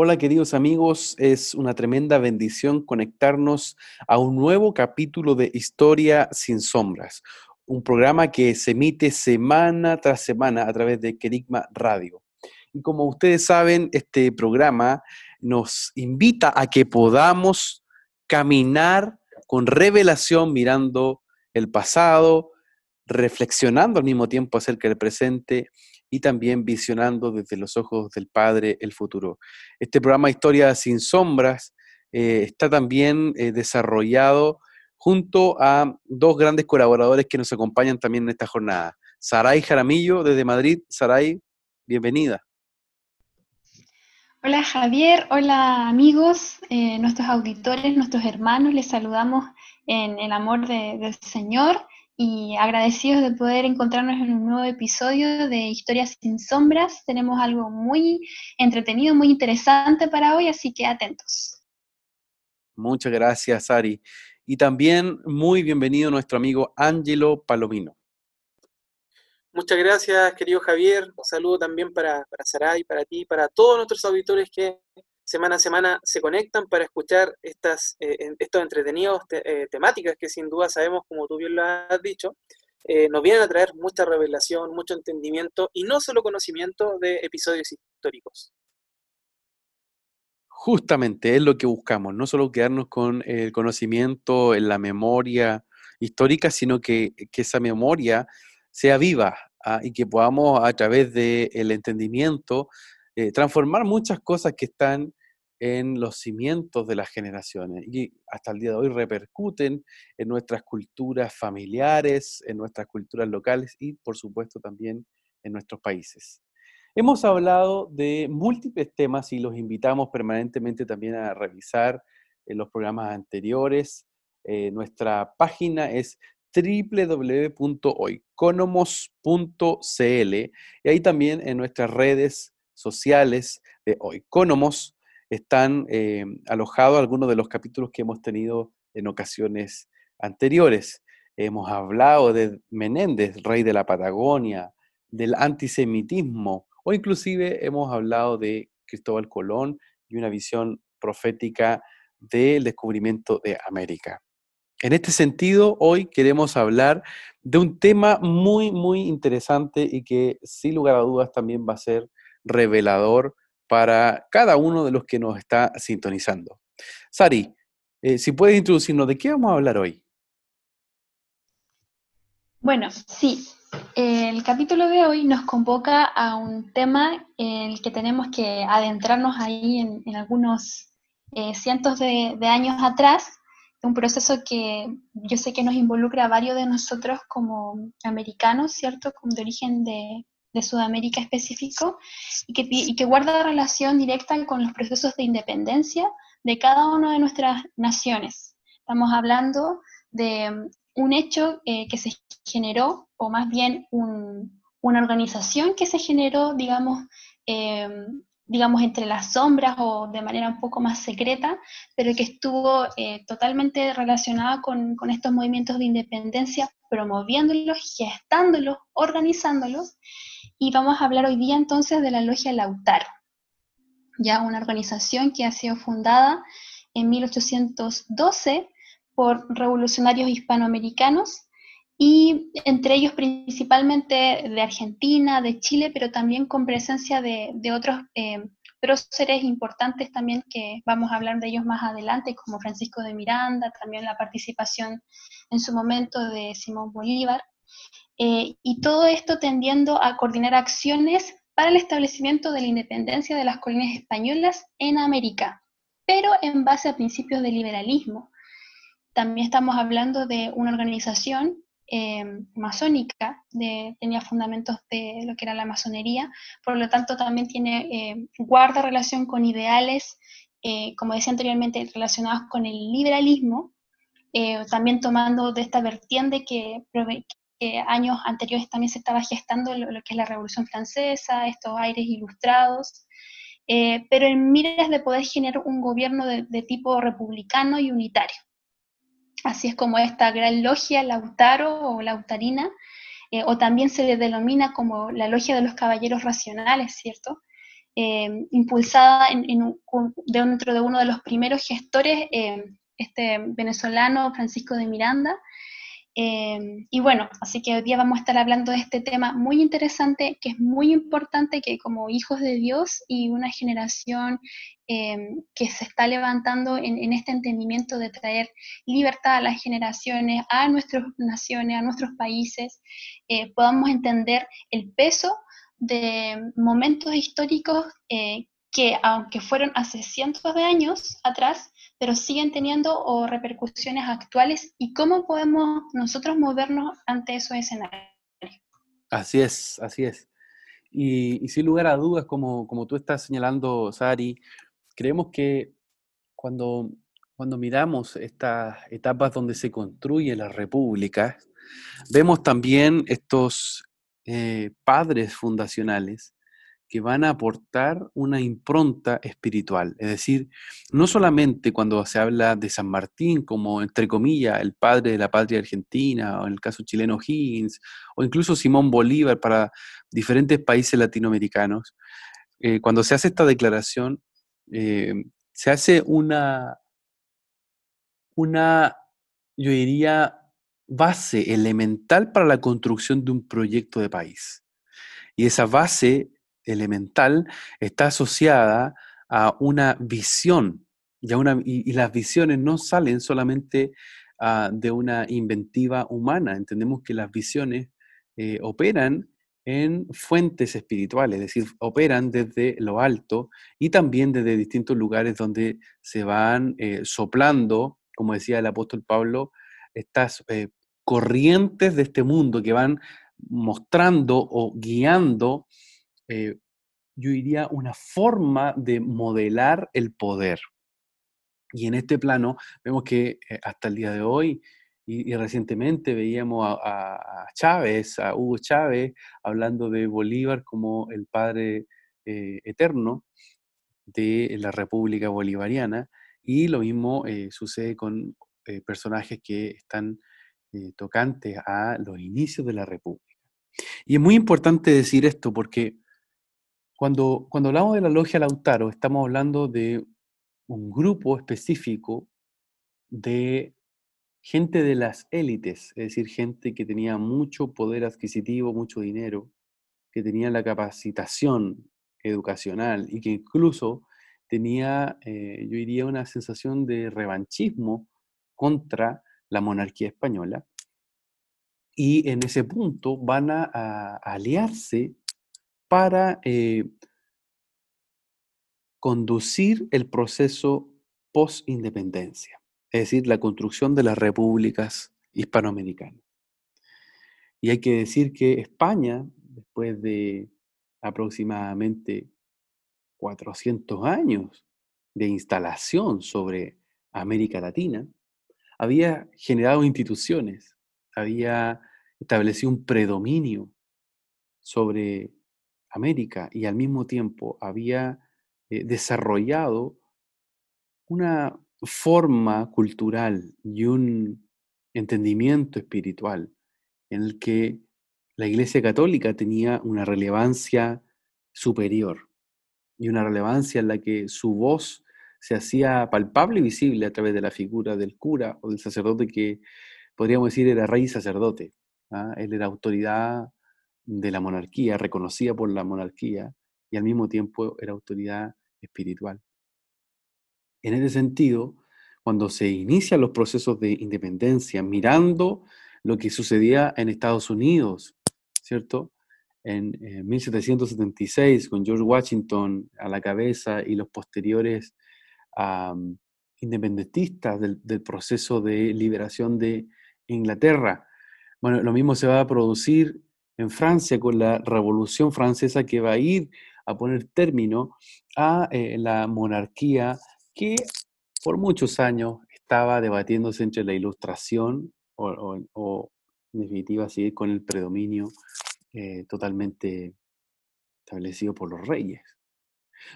Hola queridos amigos, es una tremenda bendición conectarnos a un nuevo capítulo de Historia sin sombras, un programa que se emite semana tras semana a través de Querigma Radio. Y como ustedes saben, este programa nos invita a que podamos caminar con revelación mirando el pasado, reflexionando al mismo tiempo acerca del presente y también visionando desde los ojos del Padre el futuro. Este programa Historia sin Sombras eh, está también eh, desarrollado junto a dos grandes colaboradores que nos acompañan también en esta jornada. Saray Jaramillo desde Madrid. Saray, bienvenida. Hola Javier, hola amigos, eh, nuestros auditores, nuestros hermanos, les saludamos en el amor del Señor y agradecidos de poder encontrarnos en un nuevo episodio de Historias sin Sombras. Tenemos algo muy entretenido, muy interesante para hoy, así que atentos. Muchas gracias, Ari. Y también muy bienvenido nuestro amigo Ángelo Palomino. Muchas gracias, querido Javier. Un saludo también para, para Saray, para ti, para todos nuestros auditores que semana a semana se conectan para escuchar estas, eh, estos entretenidos eh, temáticas que sin duda sabemos, como tú bien lo has dicho, eh, nos vienen a traer mucha revelación, mucho entendimiento y no solo conocimiento de episodios históricos. Justamente es lo que buscamos, no solo quedarnos con el conocimiento en la memoria histórica, sino que, que esa memoria sea viva ah, y que podamos a través del entendimiento transformar muchas cosas que están en los cimientos de las generaciones y hasta el día de hoy repercuten en nuestras culturas familiares, en nuestras culturas locales y por supuesto también en nuestros países. Hemos hablado de múltiples temas y los invitamos permanentemente también a revisar en los programas anteriores. Eh, nuestra página es www.oiconomos.cl y ahí también en nuestras redes sociales de Oiconomos están eh, alojados algunos de los capítulos que hemos tenido en ocasiones anteriores. Hemos hablado de Menéndez, rey de la Patagonia, del antisemitismo, o inclusive hemos hablado de Cristóbal Colón y una visión profética del descubrimiento de América. En este sentido, hoy queremos hablar de un tema muy, muy interesante y que sin lugar a dudas también va a ser revelador para cada uno de los que nos está sintonizando. Sari, eh, si puedes introducirnos, ¿de qué vamos a hablar hoy? Bueno, sí. El capítulo de hoy nos convoca a un tema en el que tenemos que adentrarnos ahí en, algunos eh, cientos de, de, años atrás, un proceso que yo sé que nos involucra a varios de nosotros como americanos, ¿cierto? Como de origen de, de Sudamérica específico y que, guarda relación directa con los procesos de independencia de cada una de nuestras naciones. Estamos hablando de um, un hecho eh, que se generó, o más bien una organización que se generó, digamos, em, digamos, entre las sombras o de manera un poco más secreta, pero que estuvo eh, totalmente relacionada con, estos movimientos de independencia, promoviéndolos, gestándolos, organizándolos, y vamos a hablar hoy día entonces de la Logia Lautaro, ya una organización que ha sido fundada en 1812 por revolucionarios hispanoamericanos y entre ellos principalmente de Argentina, de Chile, pero también con presencia de, otros eh, próceres importantes también que vamos a hablar de ellos más adelante, como Francisco de Miranda, también la participación en su momento de Simón Bolívar. Eh, y todo esto tendiendo a coordinar acciones para el establecimiento de la independencia de las colinas españolas en América, pero en base a principios de liberalismo. También estamos hablando de una organización masónica, tenía fundamentos de lo que era la masonería, por lo tanto también tiene, guarda relación con ideales, como decía anteriormente, relacionados con el liberalismo, también tomando de esta vertiente que, años anteriores también se estaba gestando lo, que es la Revolución Francesa, estos aires ilustrados, eh, pero en miras de poder generar un gobierno de, tipo republicano y unitario. Así es como esta gran logia Lautaro o Lautarina, eh, o también se le denomina como la logia de los caballeros racionales, ¿cierto? Eh, impulsada en, dentro de uno de los primeros gestores, este venezolano Francisco de Miranda, Em, y bueno, así que hoy día vamos a estar hablando de este tema muy interesante, que es muy importante que como hijos de Dios y una generación em, que se está levantando en, este entendimiento de traer libertad a las generaciones, a nuestras naciones, a nuestros países, eh, podamos entender el peso de momentos históricos eh, que aunque fueron hace cientos de años atrás, pero siguen teniendo repercusiones actuales y cómo podemos nosotros movernos ante esos escenarios. Así es, así es. Y, sin lugar a dudas, como, como tú estás señalando, Sari, creemos que cuando, cuando miramos estas etapas donde se construye la república, vemos también estos eh, padres fundacionales que van a aportar una impronta espiritual. Es decir, no solamente cuando se habla de San Martín como, entre comillas, el padre de la patria argentina, o en el caso chileno Higgins, o incluso Simón Bolívar para diferentes países latinoamericanos, eh, cuando se hace esta declaración, eh, se hace una, una, yo diría, base elemental para la construcción de un proyecto de país. Y esa base elemental está asociada a una visión, y, una, y, las visiones no salen solamente ah, de una inventiva humana, entendemos que las visiones eh, operan en fuentes espirituales, es decir, operan desde lo alto y también desde distintos lugares donde se van eh, soplando, como decía el apóstol Pablo, estas eh, corrientes de este mundo que van mostrando o guiando eh, yo diría, una forma de modelar el poder. Y en este plano vemos que eh, hasta el día de hoy y, recientemente veíamos a, Chávez, a Hugo Chávez, hablando de Bolívar como el padre eh, eterno de la República Bolivariana. Y lo mismo sucede con personajes que están tocantes a los inicios de la República. Y es muy importante decir esto porque cuando, cuando hablamos de la logia Lautaro, estamos hablando de un grupo específico de gente de las élites, es decir, gente que tenía mucho poder adquisitivo, mucho dinero, que tenía la capacitación educacional y que incluso tenía, eh, yo diría, una sensación de revanchismo contra la monarquía española. Y en ese punto van a aliarse para eh, conducir el proceso post-independencia, es decir, la construcción de las repúblicas hispanoamericanas. Y hay que decir que España, después de aproximadamente 400 años de instalación sobre América Latina, había generado instituciones, había establecido un predominio sobre América y al mismo tiempo había eh, desarrollado una forma cultural y un entendimiento espiritual en el que la Iglesia Católica tenía una relevancia superior y una relevancia en la que su voz se hacía palpable y visible a través de la figura del cura o del sacerdote que podríamos decir era rey sacerdote. ¿ah? Él era autoridad de la monarquía, reconocida por la monarquía, y al mismo tiempo era autoridad espiritual. En ese sentido, cuando se inician los procesos de independencia, mirando lo que sucedía en Estados Unidos, ¿cierto? En, 1776, con George Washington a la cabeza y los posteriores independentistas del, del, proceso de liberación de Inglaterra, Bueno, lo mismo se va a producir en Francia con la Revolución Francesa que va a ir a poner término a eh, la monarquía que por muchos años estaba debatiéndose entre la ilustración o, en definitiva con el predominio eh, totalmente establecido por los reyes.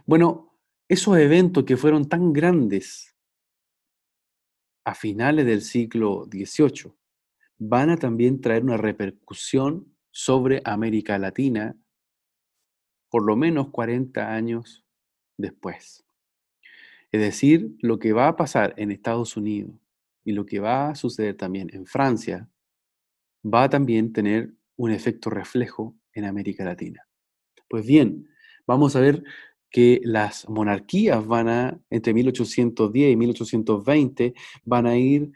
Bueno, esos eventos que fueron tan grandes a finales del siglo XVIII van a también traer una repercusión sobre América Latina por lo menos 40 años después. Es decir, lo que va a pasar en Estados Unidos y lo que va a suceder también en Francia va a también tener un efecto reflejo en América Latina. Pues bien, vamos a ver que las monarquías van a, entre 1810 y 1820, van a ir,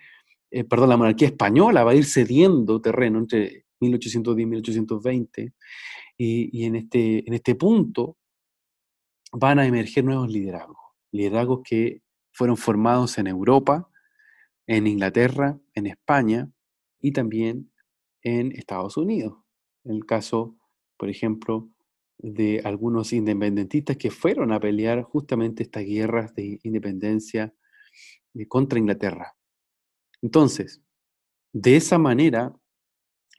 eh, perdón, la monarquía española va a ir cediendo terreno entre 1810 y 1820, y, en, este, en este punto van a emerger nuevos liderazgos, liderazgos que fueron formados en Europa, en Inglaterra, en España y también en Estados Unidos. En el caso, por ejemplo, de algunos independentistas que fueron a pelear justamente estas guerras de independencia eh, contra Inglaterra. Entonces, de esa manera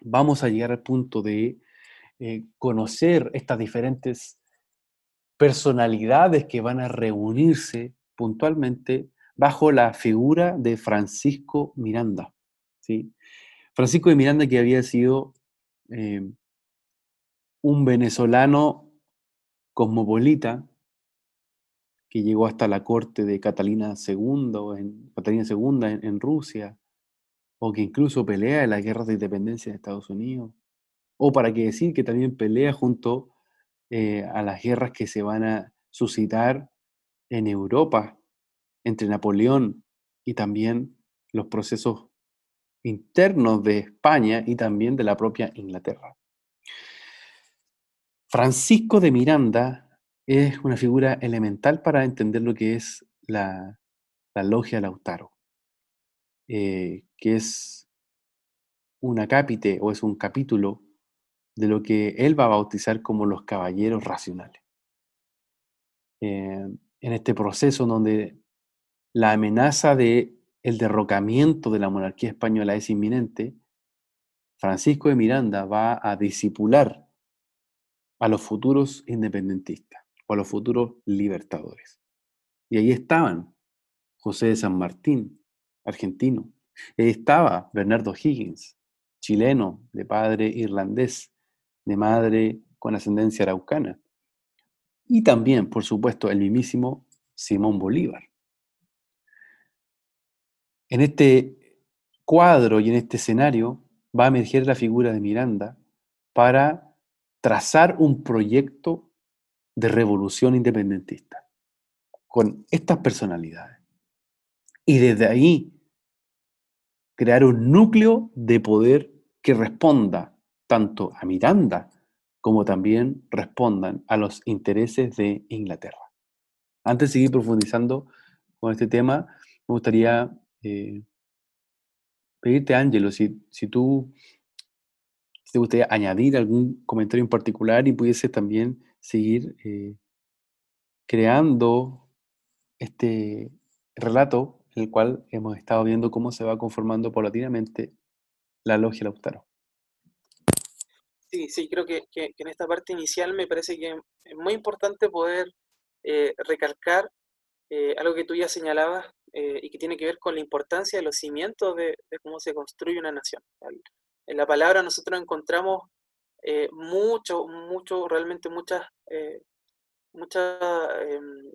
vamos a llegar al punto de eh, conocer estas diferentes personalidades que van a reunirse puntualmente bajo la figura de Francisco Miranda. ¿sí? Francisco de Miranda que había sido eh, un venezolano cosmopolita que llegó hasta la corte de Catalina II, Catalina II en, Rusia, o que incluso pelea en las guerras de independencia de Estados Unidos, o para qué decir que también pelea junto eh, a las guerras que se van a suscitar en Europa entre Napoleón y también los procesos internos de España y también de la propia Inglaterra. Francisco de Miranda es una figura elemental para entender lo que es la, logia Lautaro, eh, que es una cápite o es un capítulo de lo que él va a bautizar como los caballeros racionales. Eh, en este proceso donde la amenaza de el derrocamiento de la monarquía española es inminente, Francisco de Miranda va a disipular a los futuros independentistas o a los futuros libertadores. Y ahí estaban José de San Martín, argentino. Estaba Bernardo Higgins, chileno, de padre irlandés, de madre con ascendencia araucana. Y también, por supuesto, el mismísimo Simón Bolívar. En este cuadro y en este escenario va a emerger la figura de Miranda para trazar un proyecto de revolución independentista con estas personalidades. Y desde ahí crear un núcleo de poder que responda tanto a Miranda como también respondan a los intereses de Inglaterra. Antes de seguir profundizando con este tema, me gustaría eh, pedirte, Ángelo, si, si tú te gustaría añadir algún comentario en particular y pudiese también seguir eh, creando este relato el cual hemos estado viendo cómo se va conformando paulatinamente la logia Lautaro. Sí, sí, creo que, en esta parte inicial me parece que es muy importante poder eh, recalcar algo que tú ya señalabas eh, y que tiene que ver con la importancia de los cimientos de, cómo se construye una nación. En la palabra nosotros encontramos eh, mucho, mucho, realmente muchas, eh, muchos em,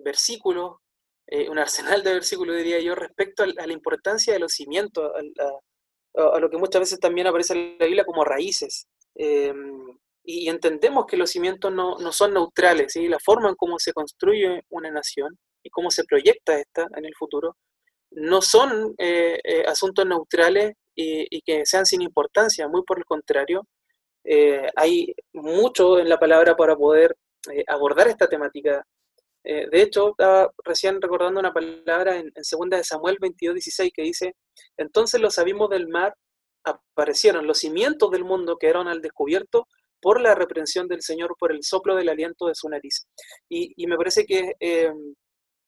versículos, un arsenal de versículos diría yo, respecto a, la importancia de los cimientos, a, lo que muchas veces también aparece en la Biblia como raíces. Em, y entendemos que los cimientos no, no son neutrales, y la forma en cómo se construye una nación y cómo se proyecta esta en el futuro no son eh, eh, asuntos neutrales y, que sean sin importancia, muy por el contrario, eh, hay mucho en la palabra para poder abordar esta temática. De hecho, estaba recién recordando una palabra en, en 2 de Samuel 22, 16 que dice, entonces los abismos del mar aparecieron, los cimientos del mundo quedaron al descubierto por la reprensión del Señor, por el soplo del aliento de su nariz. Y, me parece que eh,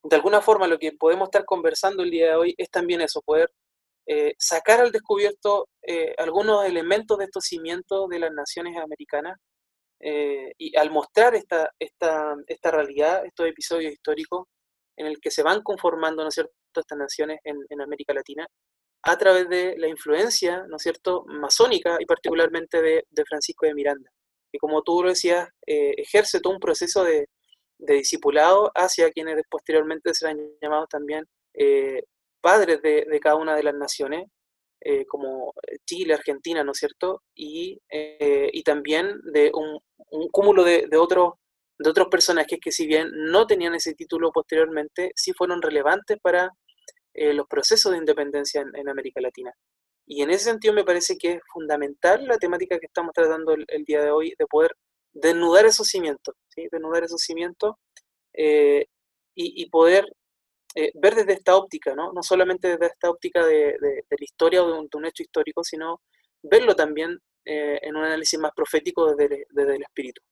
de alguna forma lo que podemos estar conversando el día de hoy es también eso, poder eh, sacar al descubierto eh, algunos elementos de estos cimientos de las naciones americanas y al mostrar esta, esta, esta realidad, estos episodios históricos en el que se van conformando, ¿no es cierto?, estas naciones en, en América Latina, a través de la influencia, ¿no es cierto?, masónica y particularmente de, Francisco de Miranda, que como tú lo decías, eh, ejerce todo un proceso de, discipulado hacia quienes posteriormente serán llamados también eh, padres de, cada una de las naciones, eh, como Chile, Argentina, ¿no es cierto? Y, y también de un, cúmulo de, otros de otros personajes que si bien no tenían ese título posteriormente, sí fueron relevantes para eh, los procesos de independencia en, América Latina. Y en ese sentido me parece que es fundamental la temática que estamos tratando el, día de hoy, de poder desnudar esos cimientos, ¿sí? desnudar esos cimientos eh, y, poder eh, ver desde esta óptica, ¿no? no solamente desde esta óptica de, la historia o de un, hecho histórico, sino verlo también en un análisis más profético desde, el espíritu.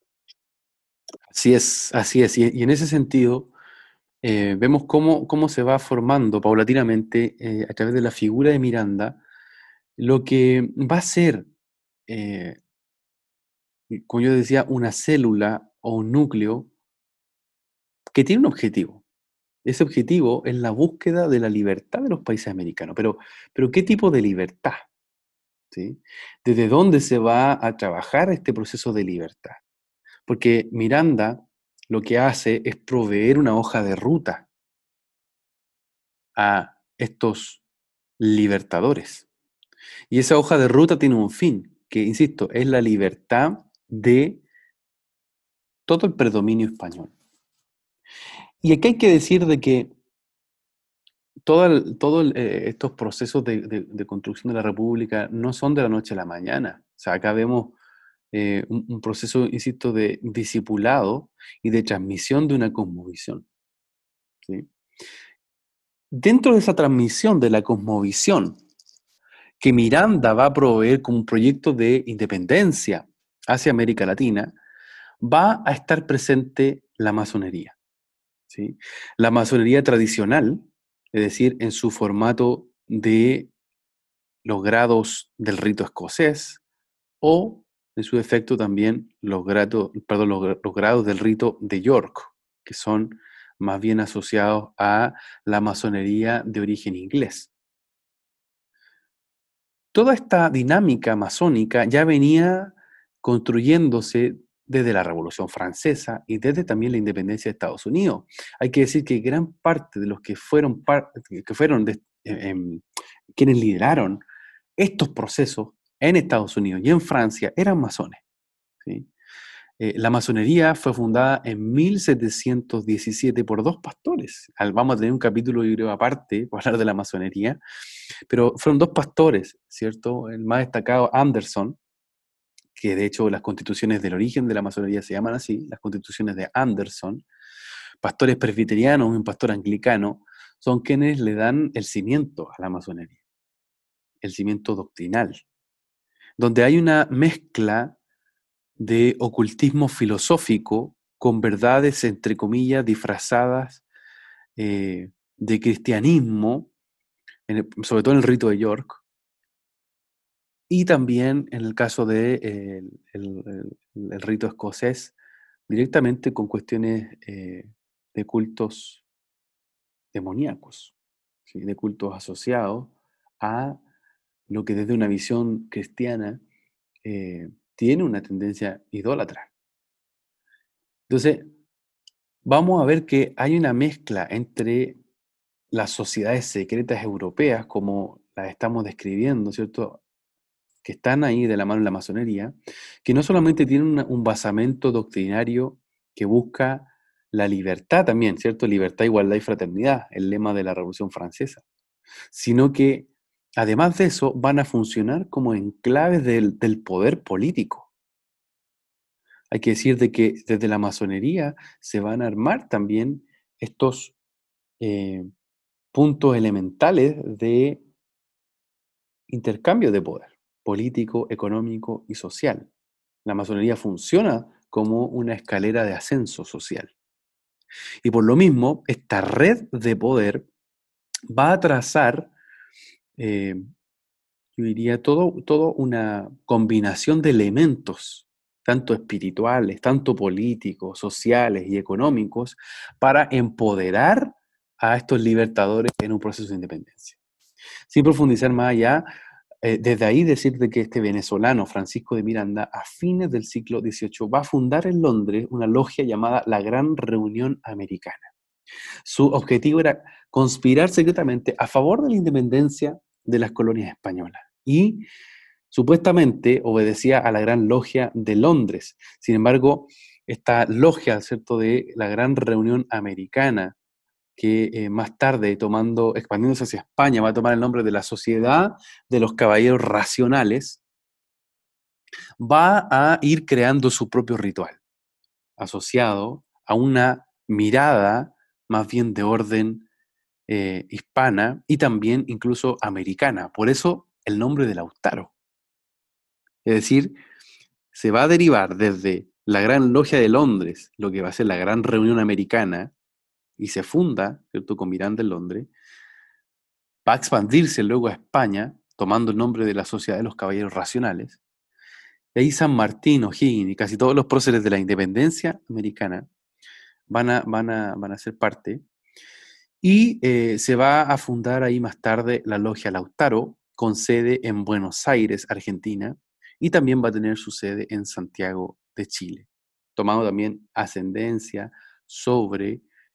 Así es, así es. y en ese sentido, eh, vemos cómo, cómo, se va formando paulatinamente eh, a través de la figura de Miranda lo que va a ser, eh, como yo decía, una célula o un núcleo que tiene un objetivo. Ese objetivo es la búsqueda de la libertad de los países americanos. Pero, pero ¿qué tipo de libertad? ¿Sí? ¿Desde dónde se va a trabajar este proceso de libertad? Porque Miranda lo que hace es proveer una hoja de ruta a estos libertadores. Y esa hoja de ruta tiene un fin, que, insisto, es la libertad de todo el predominio español. Y aquí hay que decir de que todos eh, estos procesos de, construcción de la República no son de la noche a la mañana. O sea, acá vemos eh, un, proceso, insisto, de discipulado y de transmisión de una cosmovisión. Dentro de esa transmisión de la cosmovisión que Miranda va a proveer como un proyecto de independencia hacia América Latina, va a estar presente la masonería. La masonería tradicional, es decir, en su formato de los grados del rito escocés o en su efecto también los, perdón, los, grados del rito de York, que son más bien asociados a la masonería de origen inglés. Toda esta dinámica masónica ya venía construyéndose desde la Revolución Francesa y desde también la independencia de Estados Unidos. Hay que decir que gran parte de los que fueron, que fueron eh, em, quienes lideraron estos procesos en Estados Unidos y en Francia eran masones. Eh, la masonería fue fundada en 1717 por dos pastores. Vamos a tener un capítulo, aparte para hablar de la masonería, pero fueron dos pastores, ¿cierto? El más destacado, Anderson, que de hecho las constituciones del origen de la masonería se llaman así, las constituciones de Anderson, pastores presbiterianos un pastor anglicano, son quienes le dan el cimiento a la masonería, el cimiento doctrinal, donde hay una mezcla de ocultismo filosófico con verdades, entre comillas, disfrazadas eh, de cristianismo, sobre todo en el rito de York, y también en el caso del de, el, rito escocés, directamente con cuestiones eh, de cultos demoníacos, de cultos asociados a lo que desde una visión cristiana eh, tiene una tendencia idólatra. Entonces, vamos a ver que hay una mezcla entre las sociedades secretas europeas, como las estamos describiendo, ¿cierto? Que están ahí de la mano de la masonería, que no solamente tienen un basamento doctrinario que busca la libertad también, ¿cierto? Libertad, igualdad y fraternidad, el lema de la Revolución Francesa, sino que Además de eso, van a funcionar como enclaves del, poder político. Hay que decir de que desde la masonería se van a armar también estos eh, puntos elementales de intercambio de poder. Político, económico y social. La masonería funciona como una escalera de ascenso social. Y por lo mismo, esta red de poder va a trazar, eh, yo diría, todo, todo una combinación de elementos, tanto espirituales, tanto políticos, sociales y económicos, para empoderar a estos libertadores en un proceso de independencia. Sin profundizar más allá, eh, desde ahí decirte que este venezolano, Francisco de Miranda, a fines del siglo XVIII va a fundar en Londres una logia llamada la Gran Reunión Americana. Su objetivo era conspirar secretamente a favor de la independencia de las colonias españolas y supuestamente obedecía a la Gran Logia de Londres. Sin embargo, esta logia, ¿cierto?, de la Gran Reunión Americana, que eh, más tarde, tomando, expandiéndose hacia España, va a tomar el nombre de la Sociedad de los Caballeros Racionales, va a ir creando su propio ritual, asociado a una mirada más bien de orden eh, hispana y también incluso americana. Por eso el nombre del Lautaro. Es decir, se va a derivar desde la Gran Logia de Londres, lo que va a ser la Gran Reunión Americana, y se funda, ¿cierto?, con Miranda en Londres, va a expandirse luego a España, tomando el nombre de la Sociedad de los Caballeros Racionales. Y ahí San Martín, O'Higgins y casi todos los próceres de la independencia americana van a, van a, van a ser parte. Y eh, se va a fundar ahí más tarde la Logia Lautaro, con sede en Buenos Aires, Argentina, y también va a tener su sede en Santiago de Chile, tomando también ascendencia sobre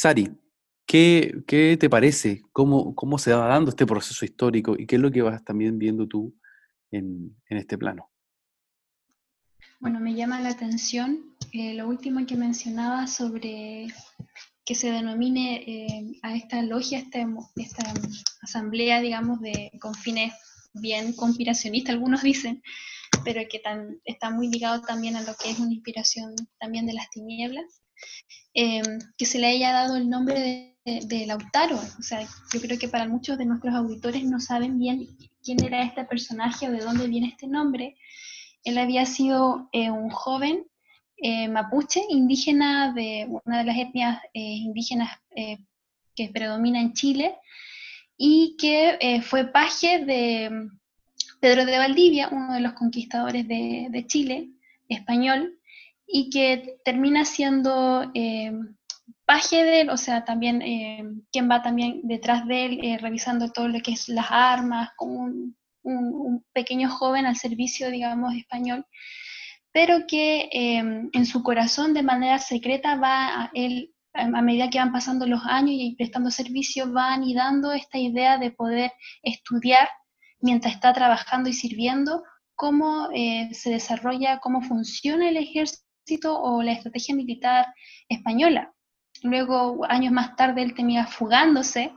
Sari, ¿qué, te parece? ¿Cómo, ¿Cómo, se va dando este proceso histórico y qué es lo que vas también viendo tú en, este plano? Bueno, me llama la atención eh, lo último que mencionaba sobre que se denomine eh, a esta logia, esta, esta asamblea, digamos, de, con fines bien conspiracionistas, algunos dicen, pero que está muy ligado también a lo que es una inspiración también de las tinieblas. Em, que se le haya dado el nombre de, Lautaro. O sea, yo creo que para muchos de nuestros auditores no saben bien quién era este personaje o de dónde viene este nombre. Él había sido eh, un joven eh, mapuche, indígena de una de las etnias eh, indígenas que predomina en Chile, y que fue paje de Pedro de Valdivia, uno de los conquistadores de, de Chile, español, y que termina siendo eh, paje de él, o sea, también eh, quien va también detrás de él, eh, revisando todo lo que es las armas, como un, pequeño joven al servicio, digamos, español, pero que en su corazón de manera secreta va a él, a medida que van pasando los años y prestando servicio, va anidando esta idea de poder estudiar mientras está trabajando y sirviendo cómo se desarrolla, cómo funciona el ejército o la estrategia militar española. Luego, años más tarde, él termina fugándose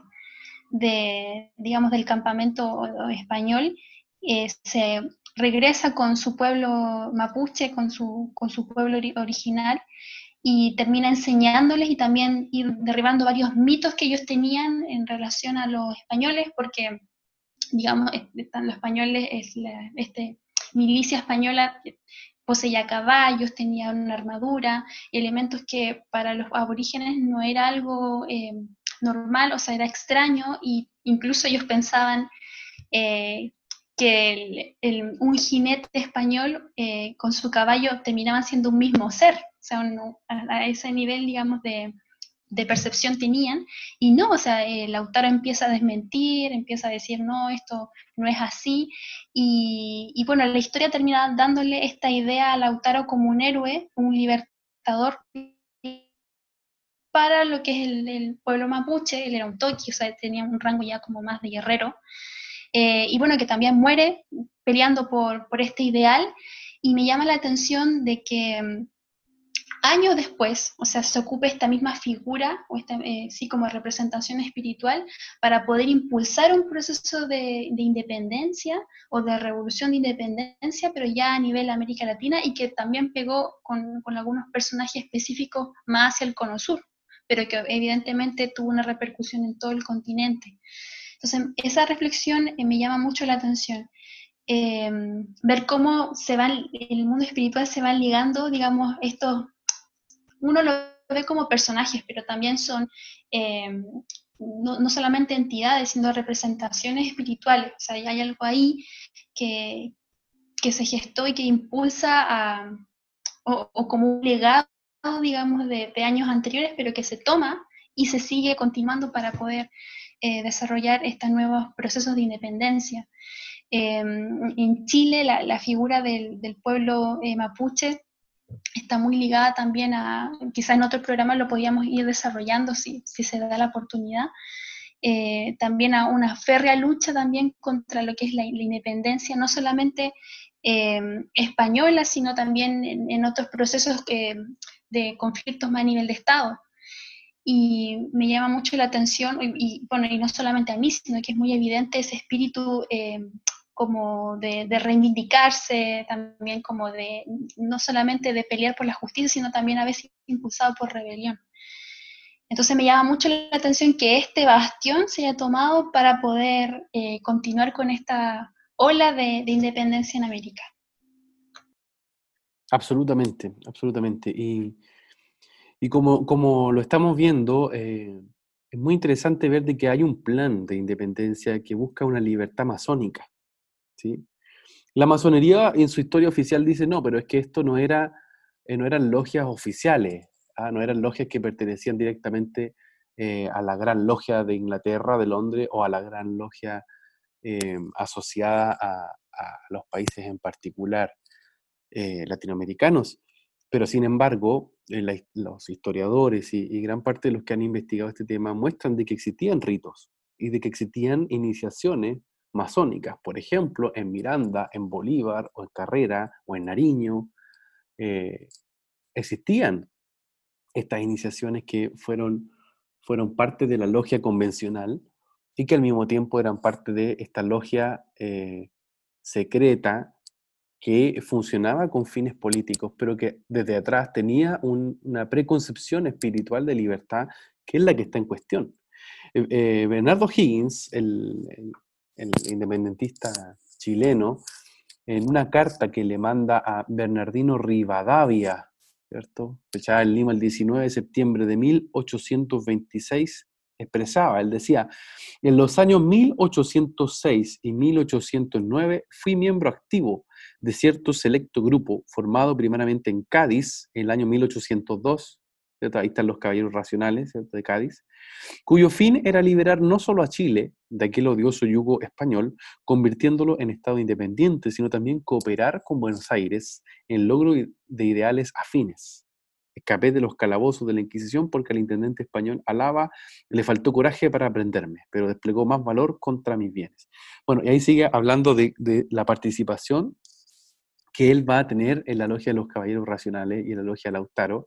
de, digamos, del campamento español, eh, se regresa con su pueblo mapuche, con su, con su pueblo original, y termina enseñándoles y también derribando varios mitos que ellos tenían en relación a los españoles, porque, digamos, están los españoles, es la, este, milicia española poseía caballos, tenía una armadura, elementos que para los aborígenes no era algo eh, normal, o sea, era extraño, e incluso ellos pensaban eh, que un jinete español eh, con su caballo terminaban siendo un mismo ser, o sea, a, ese nivel, digamos, de, percepción tenían, y no, o sea, Lautaro empieza a desmentir, empieza a decir, no, esto no es así, y, y bueno, la historia termina dándole esta idea a Lautaro como un héroe, un libertador para lo que es el, pueblo mapuche, él era un toqui, o sea, tenía un rango ya como más de guerrero, eh, y bueno, que también muere peleando por, por, este ideal, y me llama la atención de que mm, años después, o sea, se ocupe esta misma figura, o esta, eh, sí, como representación espiritual, para poder impulsar un proceso de, de, independencia o de revolución de independencia, pero ya a nivel América Latina, y que también pegó con, con algunos personajes específicos más hacia el cono sur pero que evidentemente tuvo una repercusión en todo el continente. Entonces, esa reflexión eh, me llama mucho la atención. Em, ver cómo se va, el mundo espiritual se va ligando, digamos, estos, uno lo ve como personajes, pero también son em, no, solamente entidades, sino representaciones espirituales. O sea, hay algo ahí que, que se gestó y que impulsa o, como un legado digamos, de, años anteriores, pero que se toma y se sigue continuando para poder eh, desarrollar estos nuevos procesos de independencia. Em, en Chile, la, figura del, pueblo eh, mapuche está muy ligada también a, quizás en otro programa lo podíamos ir desarrollando si, si se da la oportunidad, eh, también a una férrea lucha también contra lo que es la, independencia, no solamente española, sino también en, otros procesos de conflictos más a nivel de Estado. Y me llama mucho la atención, y, bueno, y no solamente a mí, sino que es muy evidente ese espíritu eh, como de, reivindicarse, también como de, no solamente de pelear por la justicia, sino también a veces impulsado por rebelión. Entonces me llama mucho la atención que este bastión se haya tomado para poder eh, continuar con esta ola de independencia en América. Absolutamente, absolutamente. Y, como, como, lo estamos viendo, eh, es muy interesante ver de que hay un plan de independencia que busca una libertad masónica. ¿Sí? La masonería en su historia oficial dice, no, pero es que esto no, era, eh, no eran logias oficiales, ¿ah? no eran logias que pertenecían directamente eh, a la gran logia de Inglaterra, de Londres, o a la gran logia asociada a, los países en particular. Eh, latinoamericanos. Pero sin embargo, eh, los historiadores y, gran parte de los que han investigado este tema muestran de que existían ritos y de que existían iniciaciones masónicas. Por ejemplo, en Miranda, en Bolívar, o en Carrera, o en Nariño, eh, existían estas iniciaciones que fueron, fueron parte de la logia convencional y que al mismo tiempo eran parte de esta logia secreta que funcionaba con fines políticos, pero que desde atrás tenía una preconcepción espiritual de libertad, que es la que está en cuestión. Eh, eh, Bernardo Higgins, el, independentista chileno, en una carta que le manda a Bernardino Rivadavia, ¿cierto? Fechada en Lima el 19 de septiembre de 1826, expresaba, él decía, en los años 1806 y 1809 fui miembro activo de cierto selecto grupo formado primeramente en Cádiz en el año 1802, ahí están los caballeros racionales de Cádiz, cuyo fin era liberar no solo a Chile de aquel odioso yugo español, convirtiéndolo en Estado independiente, sino también cooperar con Buenos Aires en logro de ideales afines. Escapé de los calabozos de la Inquisición porque al intendente español Alaba le faltó coraje para aprenderme, pero desplegó más valor contra mis bienes. Bueno, y ahí sigue hablando de, de la participación que él va a tener en la logia de los caballeros racionales y en la logia Lautaro,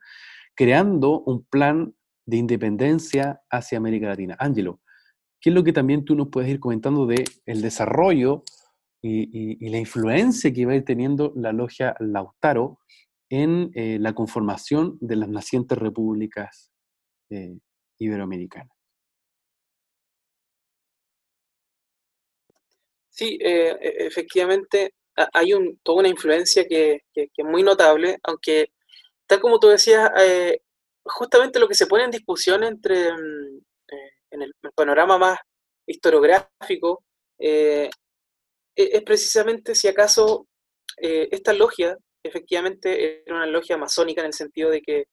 creando un plan de independencia hacia América Latina. Ángelo, ¿qué es lo que también tú nos puedes ir comentando de el desarrollo y, la influencia que va a ir teniendo la logia Lautaro en eh, la conformación de las nacientes repúblicas eh, iberoamericanas? Sí, eh, e, efectivamente, hay toda una influencia que, es muy notable, aunque tal como tú decías, eh, justamente lo que se pone en discusión entre, mm, eh, en el, panorama más historiográfico, eh, es precisamente si acaso esta logia efectivamente era una logia masónica en el sentido de que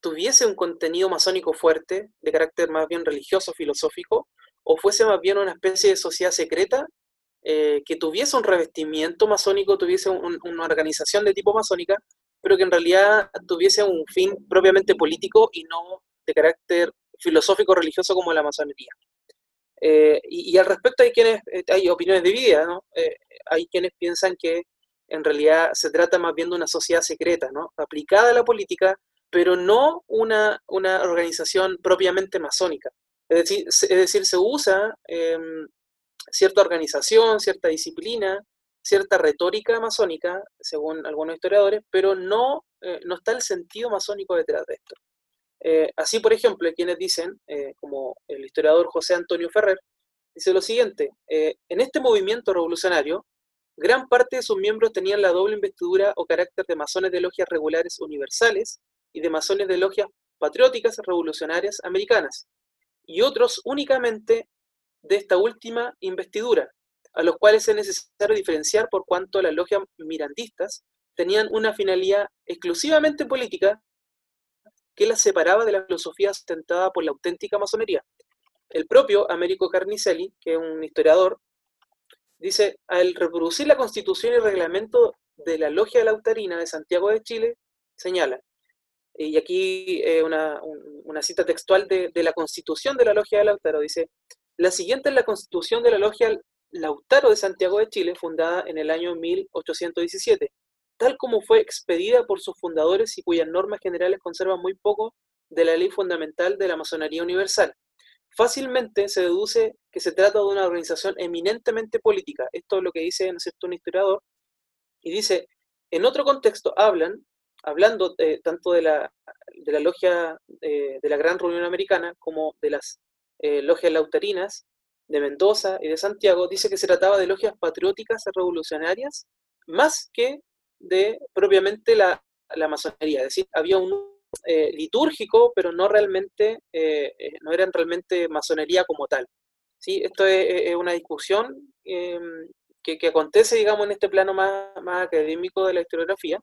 tuviese un contenido masónico fuerte, de carácter más bien religioso, filosófico, o fuese más bien una especie de sociedad secreta que tuviese un revestimiento masónico, tuviese una organización de tipo masónica, pero que en realidad tuviese un fin propiamente político y no de carácter filosófico religioso como la masonería. Eh, y, al respecto hay quienes, eh, hay opiniones divididas, ¿no? hay quienes piensan que en realidad se trata más bien de una sociedad secreta, ¿no? aplicada a la política, pero no una, una organización propiamente masónica. Es decir, es decir se usa em, cierta organización, cierta disciplina, cierta retórica masónica, según algunos historiadores, pero no, eh, no está el sentido masónico detrás de esto. Eh, así, por ejemplo, hay quienes dicen, eh, como el historiador José Antonio Ferrer, dice lo siguiente, en este movimiento revolucionario, gran parte de sus miembros tenían la doble investidura o carácter de masones de logias regulares universales y de masones de logias patrióticas revolucionarias americanas, y otros únicamente de esta última investidura, a los cuales es necesario diferenciar por cuanto las logias mirandistas tenían una finalidad exclusivamente política que las separaba de la filosofía sustentada por la auténtica masonería. El propio Américo Carnicelli, que es un historiador, dice, al reproducir la constitución y reglamento de la Logia Lautarina de Santiago de Chile, señala, y aquí eh, una, cita textual de, la constitución de la Logia de Lautaro, dice, la siguiente es la constitución de la Logia Lautaro de Santiago de Chile, fundada en el año 1817, tal como fue expedida por sus fundadores y cuyas normas generales conservan muy poco de la ley fundamental de la masonería universal. Fácilmente se deduce que se trata de una organización eminentemente política. Esto es lo que dice, ¿no un historiador. Y dice, en otro contexto hablan hablando eh, tanto de la, de la logia eh, de la Gran Reunión Americana como de las eh, logias lauterinas de Mendoza y de Santiago, dice que se trataba de logias patrióticas revolucionarias más que de propiamente la, la masonería. Es decir, había un litúrgico, pero no realmente, no eran realmente masonería como tal. ¿sí? Esto es, una discusión em, que, que, acontece, digamos, en este plano más, más académico de la historiografía,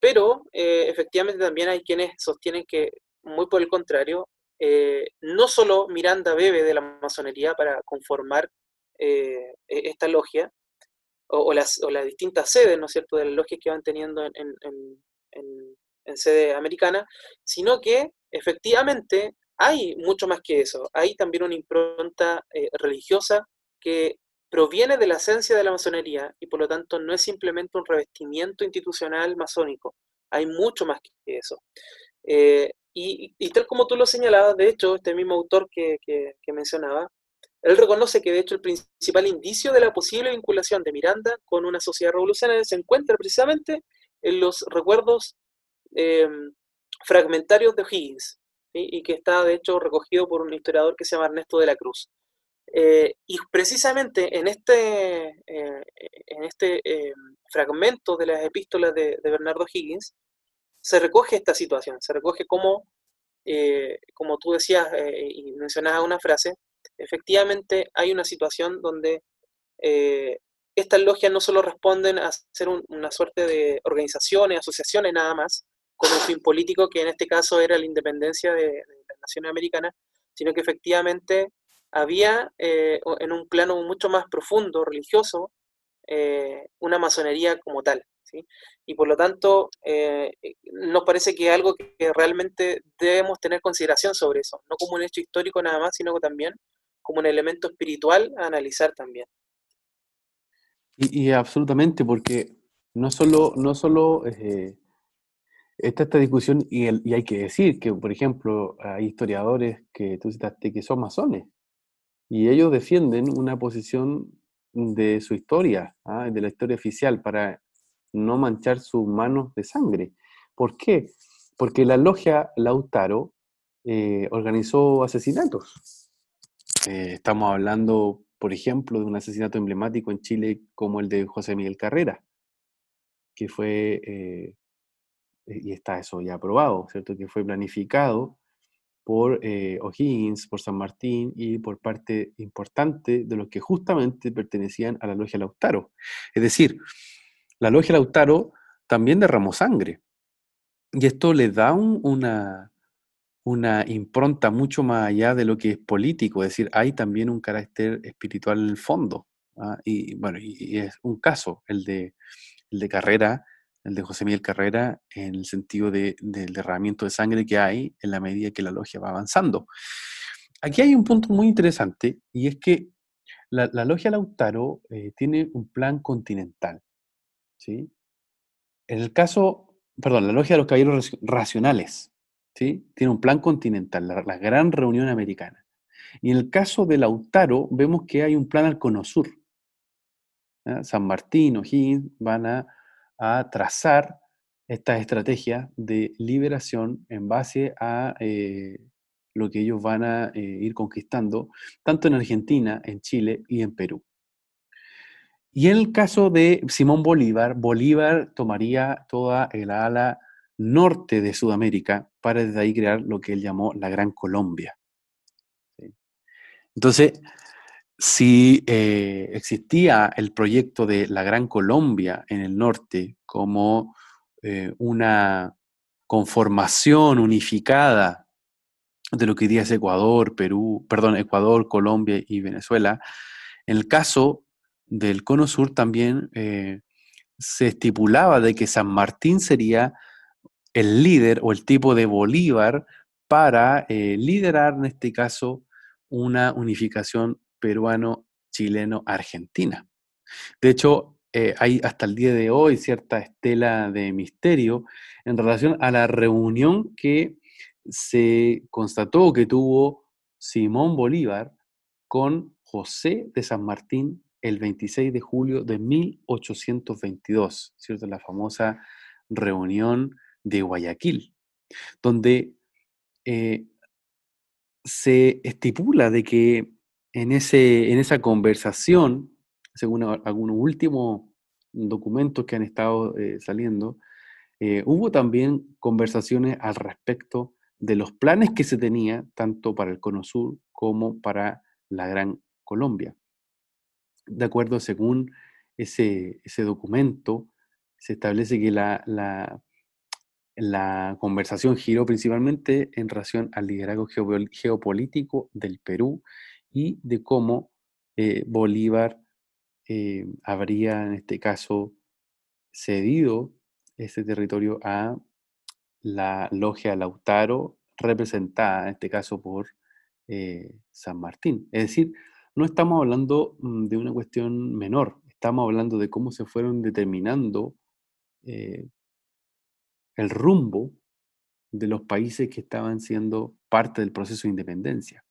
pero eh, efectivamente también hay quienes sostienen que, muy por el contrario, eh, no solo Miranda bebe de la masonería para conformar eh, e-, esta logia, o, las, distintas sedes, ¿no cierto?, de las logias que van teniendo en, sede americana, sino que efectivamente hay mucho más que eso. Hay también una impronta religiosa que proviene de la esencia de la masonería y por lo tanto no es simplemente un revestimiento institucional masónico, hay mucho más que eso. Eh, y, tal como tú lo señalabas, de hecho, este mismo autor que, mencionaba, él reconoce que de hecho el principal indicio de la posible vinculación de Miranda con una sociedad revolucionaria se encuentra precisamente en los recuerdos em, fragmentarios de Higgins, y que está de hecho recogido por un historiador que se llama Ernesto de la Cruz. Eh, y precisamente en este, eh, en este eh, fragmento de las epístolas de, Bernardo Higgins se recoge esta situación, se recoge cómo, como tú decías y mencionabas una frase, efectivamente hay una situación donde estas logias no solo responden a ser una suerte de organizaciones, asociaciones nada más, con un fin político que en este caso era la independencia de, de las naciones americanas, sino que efectivamente había eh, en un plano mucho más profundo, religioso, eh, una masonería como tal. Y por lo tanto, eh, nos parece que es algo que realmente debemos tener consideración sobre eso, no como un hecho histórico nada más, sino también como un elemento espiritual a analizar también. Y, absolutamente, porque no solo, no solo está esta discusión, y, y, hay que decir que, por ejemplo, hay historiadores que tú citaste que son masones, y ellos defienden una posición de su historia, ¿ah? de la historia oficial, para no manchar sus manos de sangre. ¿Por qué? Porque la logia Lautaro eh, organizó asesinatos. Eh, estamos hablando, por ejemplo, de un asesinato emblemático en Chile como el de José Miguel Carrera, que fue, eh, y está eso ya aprobado, ¿cierto? Que fue planificado por O'Higgins, por San Martín y por parte importante de los que justamente pertenecían a la logia Lautaro. Es decir, la logia Lautaro también derramó sangre. Y esto le da una, impronta mucho más allá de lo que es político, es decir, hay también un carácter espiritual en el fondo. ¿ah? Y bueno, y, es un caso, el de, el de Carrera, el de José Miguel Carrera, en el sentido del derramamiento de sangre que hay en la medida que la logia va avanzando. Aquí hay un punto muy interesante y es que la, logia Lautaro eh, tiene un plan continental. ¿Sí? En el caso, perdón, la logia de los caballeros racionales, ¿sí? tiene un plan continental, la, gran reunión americana. Y en el caso de Lautaro, vemos que hay un plan al cono sur. San Martín, O'Higgins van a trazar esta estrategia de liberación en base a eh, lo que ellos van a eh, ir conquistando, tanto en Argentina, en Chile y en Perú. Y en el caso de Simón Bolívar, Bolívar tomaría toda el ala norte de Sudamérica para desde ahí crear lo que él llamó la Gran Colombia. Entonces, si eh, existía el proyecto de la Gran Colombia en el norte como eh, una conformación unificada de lo que hoy es Ecuador, Perú, perdón, Ecuador, Colombia y Venezuela, en el caso del Cono Sur también eh, se estipulaba de que San Martín sería el líder o el tipo de Bolívar para liderar en este caso una unificación peruano-chileno-argentina. De hecho, eh, hay hasta el día de hoy cierta estela de misterio en relación a la reunión que se constató que tuvo Simón Bolívar con José de San Martín el 26 de julio de 1822, ¿cierto? La famosa reunión de Guayaquil, donde eh, se estipula de que en, ese, en esa conversación, según algunos últimos documentos que han estado eh, saliendo, eh, hubo también conversaciones al respecto de los planes que se tenía tanto para el Cono Sur como para la Gran Colombia. De acuerdo, según ese, ese documento, se establece que la, la, la, conversación giró principalmente en relación al liderazgo geopolítico del Perú y de cómo eh, Bolívar eh, habría en este caso cedido ese territorio a la logia Lautaro, representada en este caso por eh, San Martín. Es decir, no estamos hablando mm, de una cuestión menor, estamos hablando de cómo se fueron determinando el rumbo de los países que estaban siendo parte del proceso de independencia.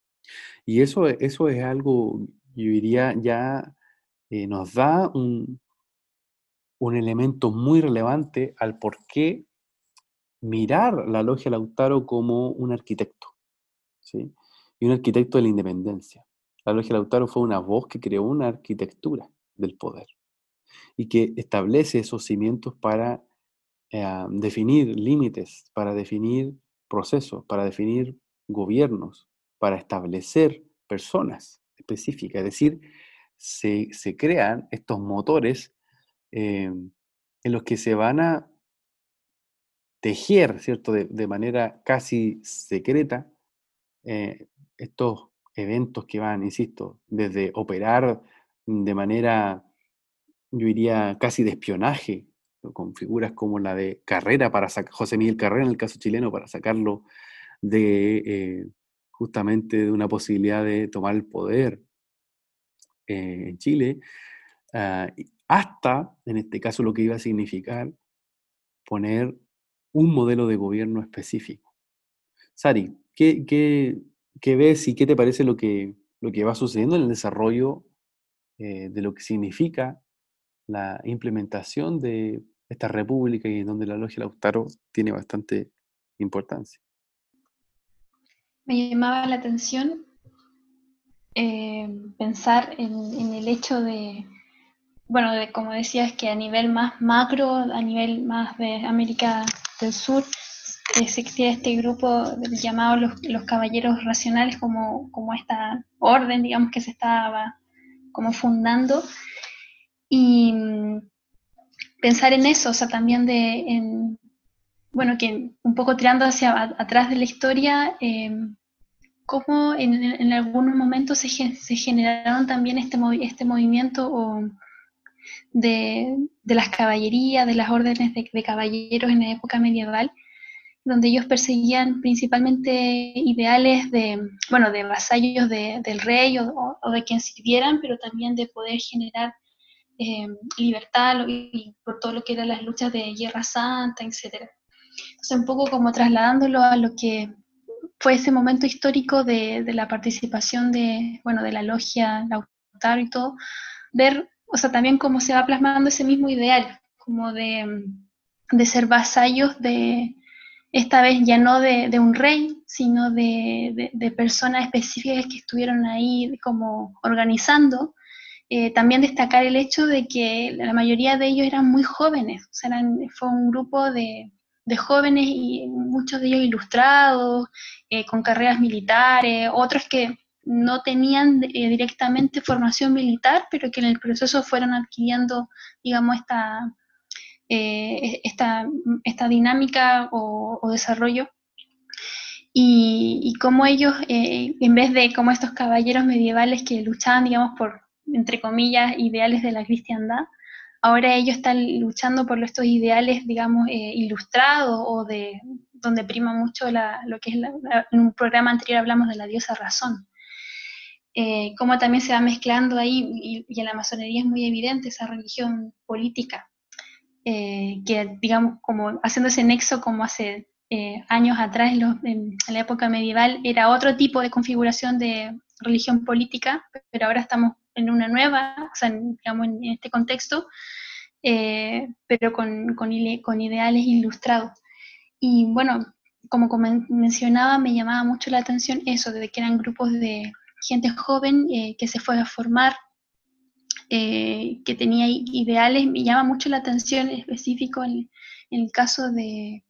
Y eso, eso es algo, yo diría, ya eh, nos da un, un elemento muy relevante al por qué mirar la logia Lautaro como un arquitecto, ¿sí? Y un arquitecto de la independencia. La logia Lautaro fue una voz que creó una arquitectura del poder y que establece esos cimientos para eh, definir límites, para definir procesos, para definir gobiernos, para establecer personas específicas, es decir, se, crean estos motores eh, en los que se van a tejer, ¿cierto?, de, manera casi secreta eh, estos eventos que van, insisto, desde operar de manera, yo diría, casi de espionaje, con figuras como la de Carrera para José Miguel Carrera en el caso chileno, para sacarlo de eh, justamente de una posibilidad de tomar el poder eh, en Chile, ah, hasta, en este caso, lo que iba a significar poner un modelo de gobierno específico. Sari, ¿qué, qué, ves y qué te parece lo que, lo que va sucediendo en el desarrollo eh, de lo que significa la implementación de esta república y en donde la logia Lautaro tiene bastante importancia? Me llamaba la atención eh, pensar en, el hecho de, bueno, de como decías, que a nivel más macro, a nivel más de América del Sur, existía este grupo llamado los, los, caballeros racionales como, como esta orden, digamos, que se estaba como fundando. Y mm, pensar en eso, o sea, también de, en, bueno, que un poco tirando hacia atrás de la historia, eh, cómo en, en, algunos momentos se, se generaron también este, este movimiento o de, de, las caballerías, de las órdenes de, de, caballeros en la época medieval, donde ellos perseguían principalmente ideales de, bueno, de vasallos del rey o, o, de quien sirvieran, pero también de poder generar eh, libertad y por todo lo que eran las luchas de Guerra Santa, etc. Entonces, un poco como trasladándolo a lo que fue ese momento histórico de, de la participación de, bueno, de la logia, Lautaro y todo, ver, o sea, también cómo se va plasmando ese mismo ideal, como de, de ser vasallos de, esta vez ya no de, un rey, sino de, personas específicas que estuvieron ahí como organizando. Eh, también destacar el hecho de que la mayoría de ellos eran muy jóvenes, o sea, fue un grupo de, de, jóvenes y muchos de ellos ilustrados, eh, con carreras militares, otros que no tenían eh, directamente formación militar, pero que en el proceso fueron adquiriendo, digamos, esta, eh, esta, esta, dinámica o, desarrollo y, y cómo ellos, eh, en vez de como estos caballeros medievales que luchaban, digamos, por, entre comillas, ideales de la cristiandad, ahora ellos están luchando por estos ideales, digamos, eh, ilustrados o de donde prima mucho lo que es, en un programa anterior hablamos de la diosa razón. Cómo también se va mezclando ahí, y, en la masonería es muy evidente esa religión política, eh, que digamos, como haciendo ese nexo como hace eh, años atrás, en, en, la época medieval, era otro tipo de configuración de religión política, pero ahora estamos en una nueva, o sea, en, digamos, en este contexto, eh, pero con, con, con, ideales ilustrados. Y bueno, como mencionaba, me llamaba mucho la atención eso, de que eran grupos de gente joven eh, que se fue a formar, eh, que tenía ideales, me llama mucho la atención en específico en, en el caso de,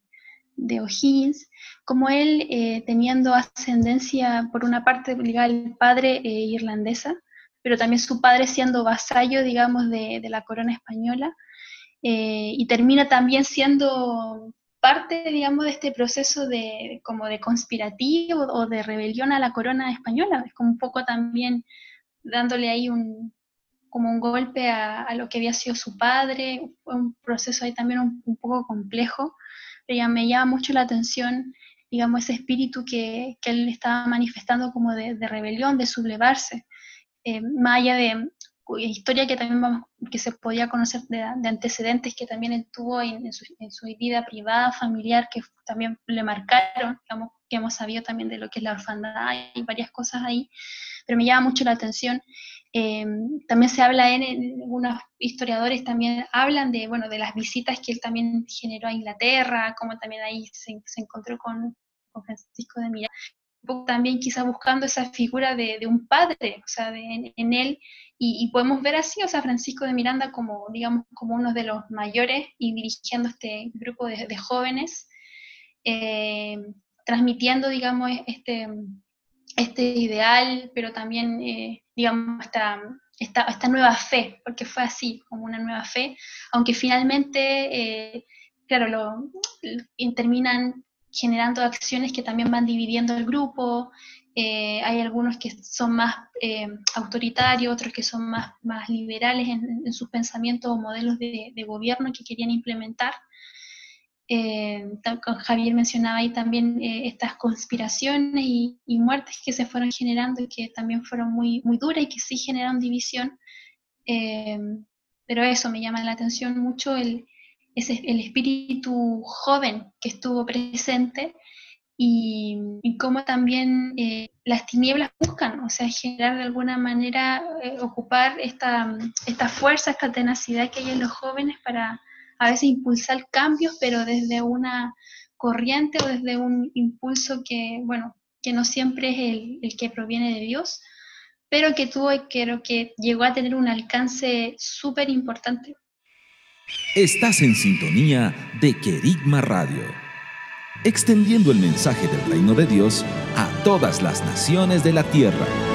de O'Higgins, como él, eh, teniendo ascendencia por una parte ligada al padre irlandesa, pero también su padre siendo vasallo, digamos, de, de la corona española, eh, y termina también siendo parte, digamos, de este proceso de como de conspirativo o de rebelión a la corona española, es como un poco también dándole ahí un como un golpe a, lo que había sido su padre, fue un proceso ahí también un, poco complejo, pero ya me llama mucho la atención, digamos, ese espíritu que, él estaba manifestando como de, rebelión, de sublevarse, eh, más allá de historia que también vamos, que se podía conocer de, de antecedentes que también él tuvo en, su, en, su, vida privada, familiar, que también le marcaron, digamos, que hemos sabido también de lo que es la orfandad y varias cosas ahí, pero me llama mucho la atención. Eh, también se habla en, en, algunos historiadores también hablan de, bueno, de las visitas que él también generó a Inglaterra, como también ahí se, se encontró con, con Francisco de Miranda también quizá buscando esa figura de, de un padre, o sea, de, en, en, él, y, y, podemos ver así, o sea, Francisco de Miranda como, digamos, como uno de los mayores y dirigiendo este grupo de, de jóvenes, eh, transmitiendo, digamos, este, este ideal, pero también, eh, digamos, esta, esta, esta, nueva fe, porque fue así, como una nueva fe, aunque finalmente, eh, claro, lo, terminan generando acciones que también van dividiendo el grupo. Eh, hay algunos que son más autoritarios, otros que son más, más liberales en, sus pensamientos o modelos de, de, gobierno que querían implementar. Eh, Javier mencionaba ahí también eh, estas conspiraciones y, y, muertes que se fueron generando y que también fueron muy, muy duras y que sí generaron división. Eh, pero eso me llama la atención mucho el, ese, el espíritu joven que estuvo presente y, y cómo también eh, las tinieblas buscan, o sea, generar de alguna manera, eh, ocupar esta, esta fuerza, esta tenacidad que hay en los jóvenes para a veces impulsar cambios, pero desde una corriente o desde un impulso que, bueno, que no siempre es el, el que proviene de Dios, pero que tuvo, creo que llegó a tener un alcance súper importante. Estás en sintonía de Querigma Radio. extendiendo el mensaje del reino de Dios a todas las naciones de la tierra.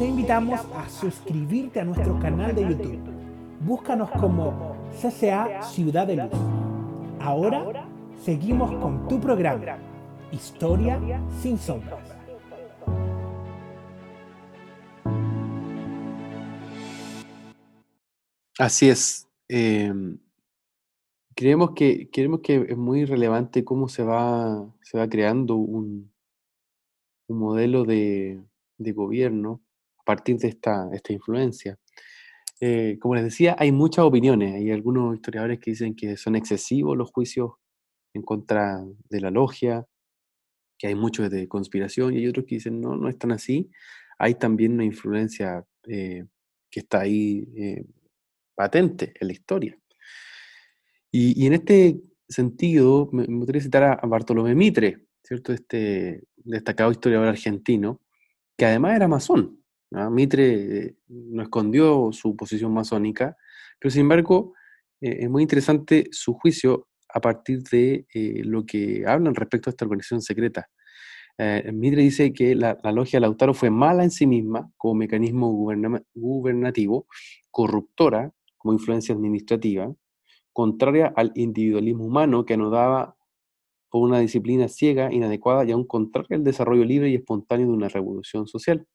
Te invitamos a suscribirte a nuestro canal de YouTube. Búscanos como CCA Ciudad de Luz. Ahora seguimos con tu programa, Historia sin sombras. Así es. em, creemos que, creemos que es muy relevante cómo se va, se va creando un, un modelo de, de gobierno a partir de esta, esta influencia. Eh, como les decía, hay muchas opiniones. Hay algunos historiadores que dicen que son excesivos los juicios en contra de la logia, que hay muchos de conspiración, y hay otros que dicen, no, no es tan así. Hay también una influencia eh, que está ahí eh, patente en la historia. Y, en este sentido, me, gustaría citar a, a Bartolomé Mitre, ¿cierto? Este destacado historiador argentino, que además era masón. Mitre eh, no escondió su posición masónica, pero sin embargo eh, es muy interesante su juicio a partir de eh, lo que hablan respecto a esta organización secreta. Mitre dice que la, la logia Lautaro fue mala en sí misma como mecanismo guberna- gubernativo, corruptora como influencia administrativa, contraria al individualismo humano que anudaba por una disciplina ciega, inadecuada y aún contraria al desarrollo libre y espontáneo de una revolución social.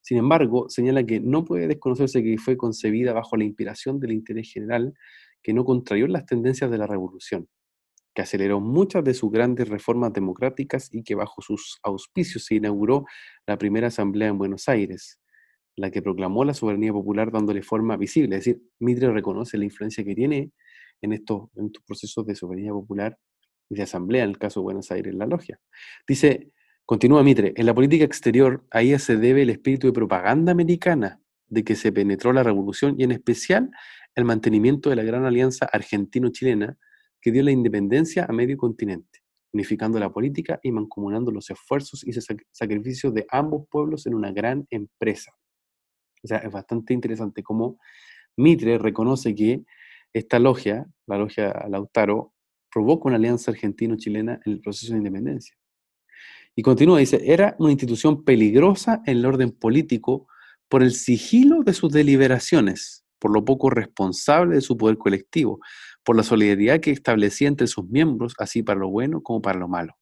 Sin embargo, señala que no puede desconocerse que fue concebida bajo la inspiración del interés general que no contrarió las tendencias de la revolución, que aceleró muchas de sus grandes reformas democráticas y que bajo sus auspicios se inauguró la primera asamblea en Buenos Aires, la que proclamó la soberanía popular dándole forma visible. Es decir, Mitre reconoce la influencia que tiene en estos, en estos procesos de soberanía popular y de asamblea, en el caso de Buenos Aires, la logia. Dice, continúa Mitre, en la política exterior, a ella se debe el espíritu de propaganda americana de que se penetró la revolución y en especial el mantenimiento de la gran alianza argentino-chilena que dio la independencia a medio continente, unificando la política y mancomunando los esfuerzos y sac- sacrificios de ambos pueblos en una gran empresa. O sea, es bastante interesante cómo Mitre reconoce que esta logia, la logia Lautaro, provoca una alianza argentino-chilena en el proceso de independencia. Y continúa, dice, era una institución peligrosa en el orden político por el sigilo de sus deliberaciones, por lo poco responsable de su poder colectivo, por la solidaridad que establecía entre sus miembros, así para lo bueno como para lo malo.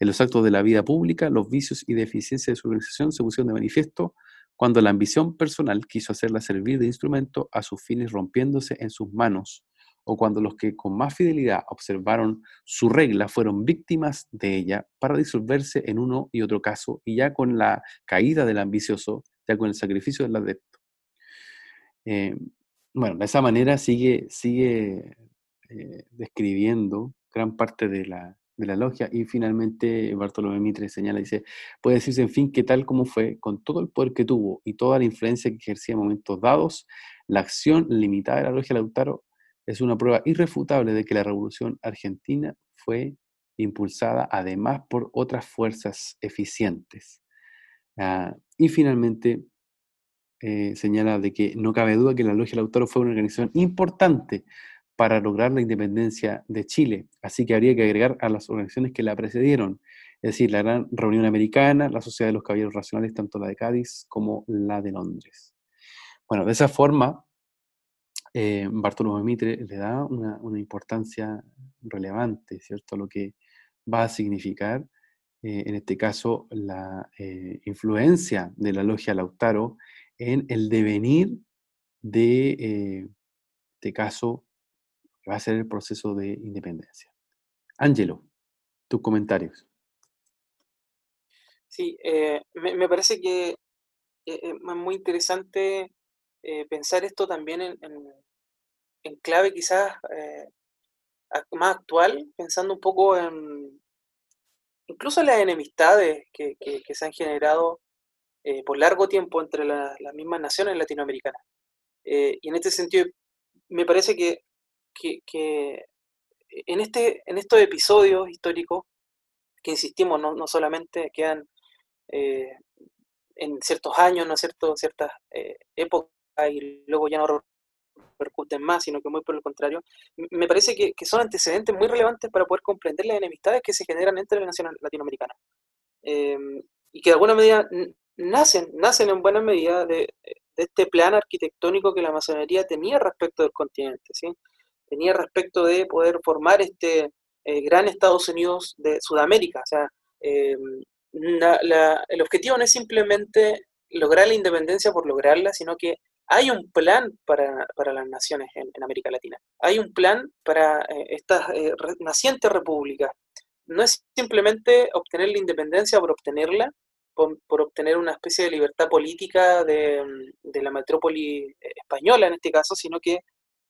En los actos de la vida pública, los vicios y deficiencias de su organización se pusieron de manifiesto cuando la ambición personal quiso hacerla servir de instrumento a sus fines rompiéndose en sus manos, o cuando los que con más fidelidad observaron su regla fueron víctimas de ella para disolverse en uno y otro caso, y ya con la caída del ambicioso, ya con el sacrificio del adepto. Eh, bueno, de esa manera sigue, sigue eh, describiendo gran parte de la, de la logia y finalmente Bartolomé Mitre señala, dice, puede decirse en fin que tal como fue, con todo el poder que tuvo y toda la influencia que ejercía en momentos dados, la acción limitada de la logia Lautaro es una prueba irrefutable de que la revolución argentina fue impulsada además por otras fuerzas eficientes. Ah, y finalmente eh, señala de que no cabe duda que la Logia Lautaro fue una organización importante para lograr la independencia de Chile, así que habría que agregar a las organizaciones que la precedieron, es decir, la Gran Reunión Americana, la Sociedad de los Caballeros Racionales, tanto la de Cádiz como la de Londres. Bueno, de esa forma, eh, Bartolomé Mitre le da una, importancia relevante, ¿cierto? Lo que va a significar, eh, en este caso, la eh, influencia de la logia Lautaro en el devenir de eh, este caso, que va a ser el proceso de independencia. Ángelo, tus comentarios. Sí, me, parece que es muy interesante eh, pensar esto también en, en- clave quizás eh, más actual, pensando un poco en incluso las enemistades que, se han generado eh, por largo tiempo entre las mismas naciones latinoamericanas. Y en este sentido, me parece que, en, este, en estos episodios históricos, que insistimos, no, no solamente quedan en ciertos años, ¿no cierto?, ciertas épocas y luego ya no repercuten más, sino que muy por el contrario, me parece que, son antecedentes muy relevantes para poder comprender las enemistades que se generan entre las naciones latinoamericanas. Em, y que de alguna medida nacen, nacen en buena medida de, este plan arquitectónico que la masonería tenía respecto del continente, ¿sí? tenía respecto de poder formar este eh, gran Estados Unidos de Sudamérica. O sea, em, el objetivo no es simplemente lograr la independencia por lograrla, sino que hay un plan para, las naciones en, América Latina. Hay un plan para eh, estas eh. No es simplemente obtener la independencia por obtenerla, por, obtener una especie de libertad política de, la metrópoli eh, española en este caso, sino que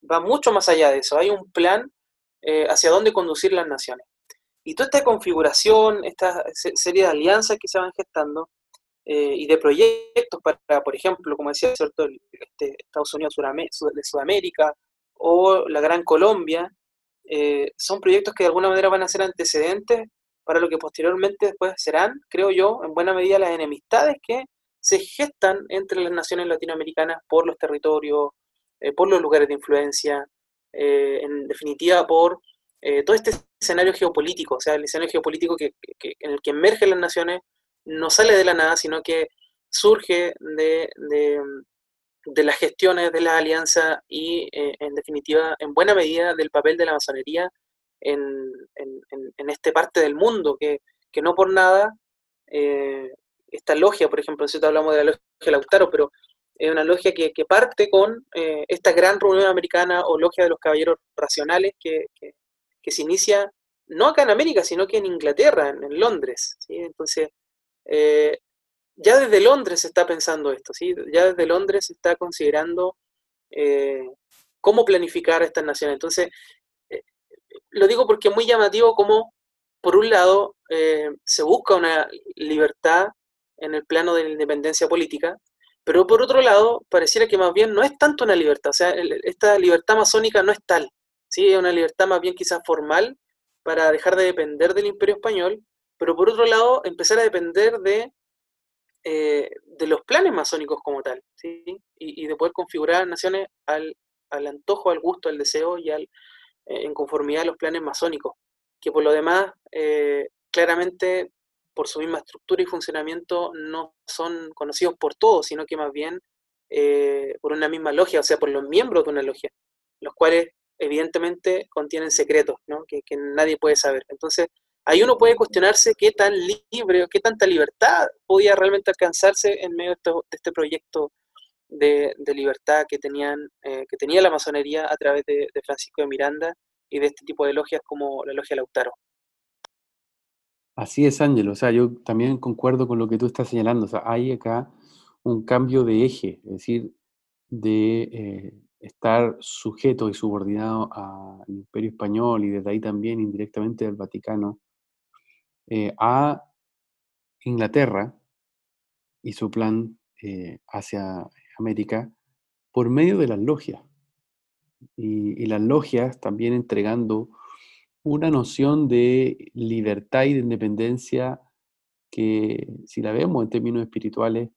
va mucho más allá de eso. Hay un plan hacia dónde conducir las naciones. Y toda esta configuración, esta serie de alianzas que se van gestando, eh, y de proyectos para, por ejemplo, como decía, ¿cierto? Este, Estados Unidos de Sudamérica o la Gran Colombia, eh, son proyectos que de alguna manera van a ser antecedentes para lo que posteriormente después serán, creo yo, en buena medida las enemistades que se gestan entre las naciones latinoamericanas por los territorios, eh, por los lugares de influencia, en definitiva por todo este escenario geopolítico, o sea, el escenario geopolítico que, en el que emergen las naciones no sale de la nada, sino que surge de, las gestiones de la alianza y, eh, en definitiva, en buena medida, del papel de la masonería en, esta parte del mundo, que, no por nada, eh, esta logia, por ejemplo, nosotros hablamos de la logia Lautaro, pero es una logia que, parte con eh, esta gran reunión americana o logia de los caballeros racionales que, se inicia no acá en América, sino que en Inglaterra, en, Londres. Entonces, eh, ya desde Londres se está pensando esto, ¿sí? ya desde Londres se está considerando eh, cómo planificar estas naciones. Entonces, eh, lo digo porque es muy llamativo como, por un lado, se busca una libertad en el plano de la independencia política, pero por otro lado, pareciera que más bien no es tanto una libertad, o sea, esta libertad masónica no es tal, ¿sí? es una libertad más bien quizás formal para dejar de depender del imperio español pero por otro lado empezar a depender de, eh, de los planes masónicos como tal, ¿sí? y, de poder configurar naciones al, antojo, al gusto, al deseo y al, eh, en conformidad a los planes masónicos, que por lo demás, eh, claramente, por su misma estructura y funcionamiento, no son conocidos por todos, sino que más bien por una misma logia, o sea, por los miembros de una logia, los cuales evidentemente contienen secretos ¿no? que, que nadie puede saber. Entonces, ahí uno puede cuestionarse qué tan libre o qué tanta libertad podía realmente alcanzarse en medio de, este proyecto de, libertad que, tenían, eh, que tenía la masonería a través de, Francisco de Miranda y de este tipo de logias como la logia Lautaro. Así es, Ángel. O sea, yo también concuerdo con lo que tú estás señalando. O sea, hay acá un cambio de eje, es decir, de eh, estar sujeto y subordinado al Imperio Español y desde ahí también indirectamente al Vaticano, eh, a Inglaterra y su plan eh, hacia América por medio de las logias. Y, las logias también entregando una noción de libertad y de independencia que, si la vemos en términos espirituales,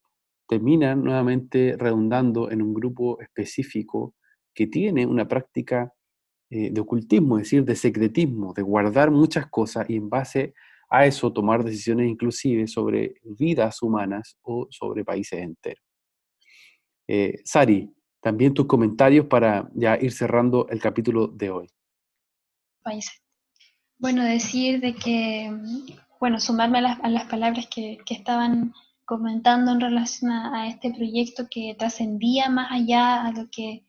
termina nuevamente redundando en un grupo específico que tiene una práctica eh, de ocultismo, es decir, de secretismo, de guardar muchas cosas y en base a eso tomar decisiones inclusive sobre vidas humanas o sobre países enteros. Eh, Sari, también tus comentarios para ya ir cerrando el capítulo de hoy. Bueno, decir de que, bueno, sumarme a las, palabras que, estaban comentando en relación a, este proyecto que trascendía más allá a lo que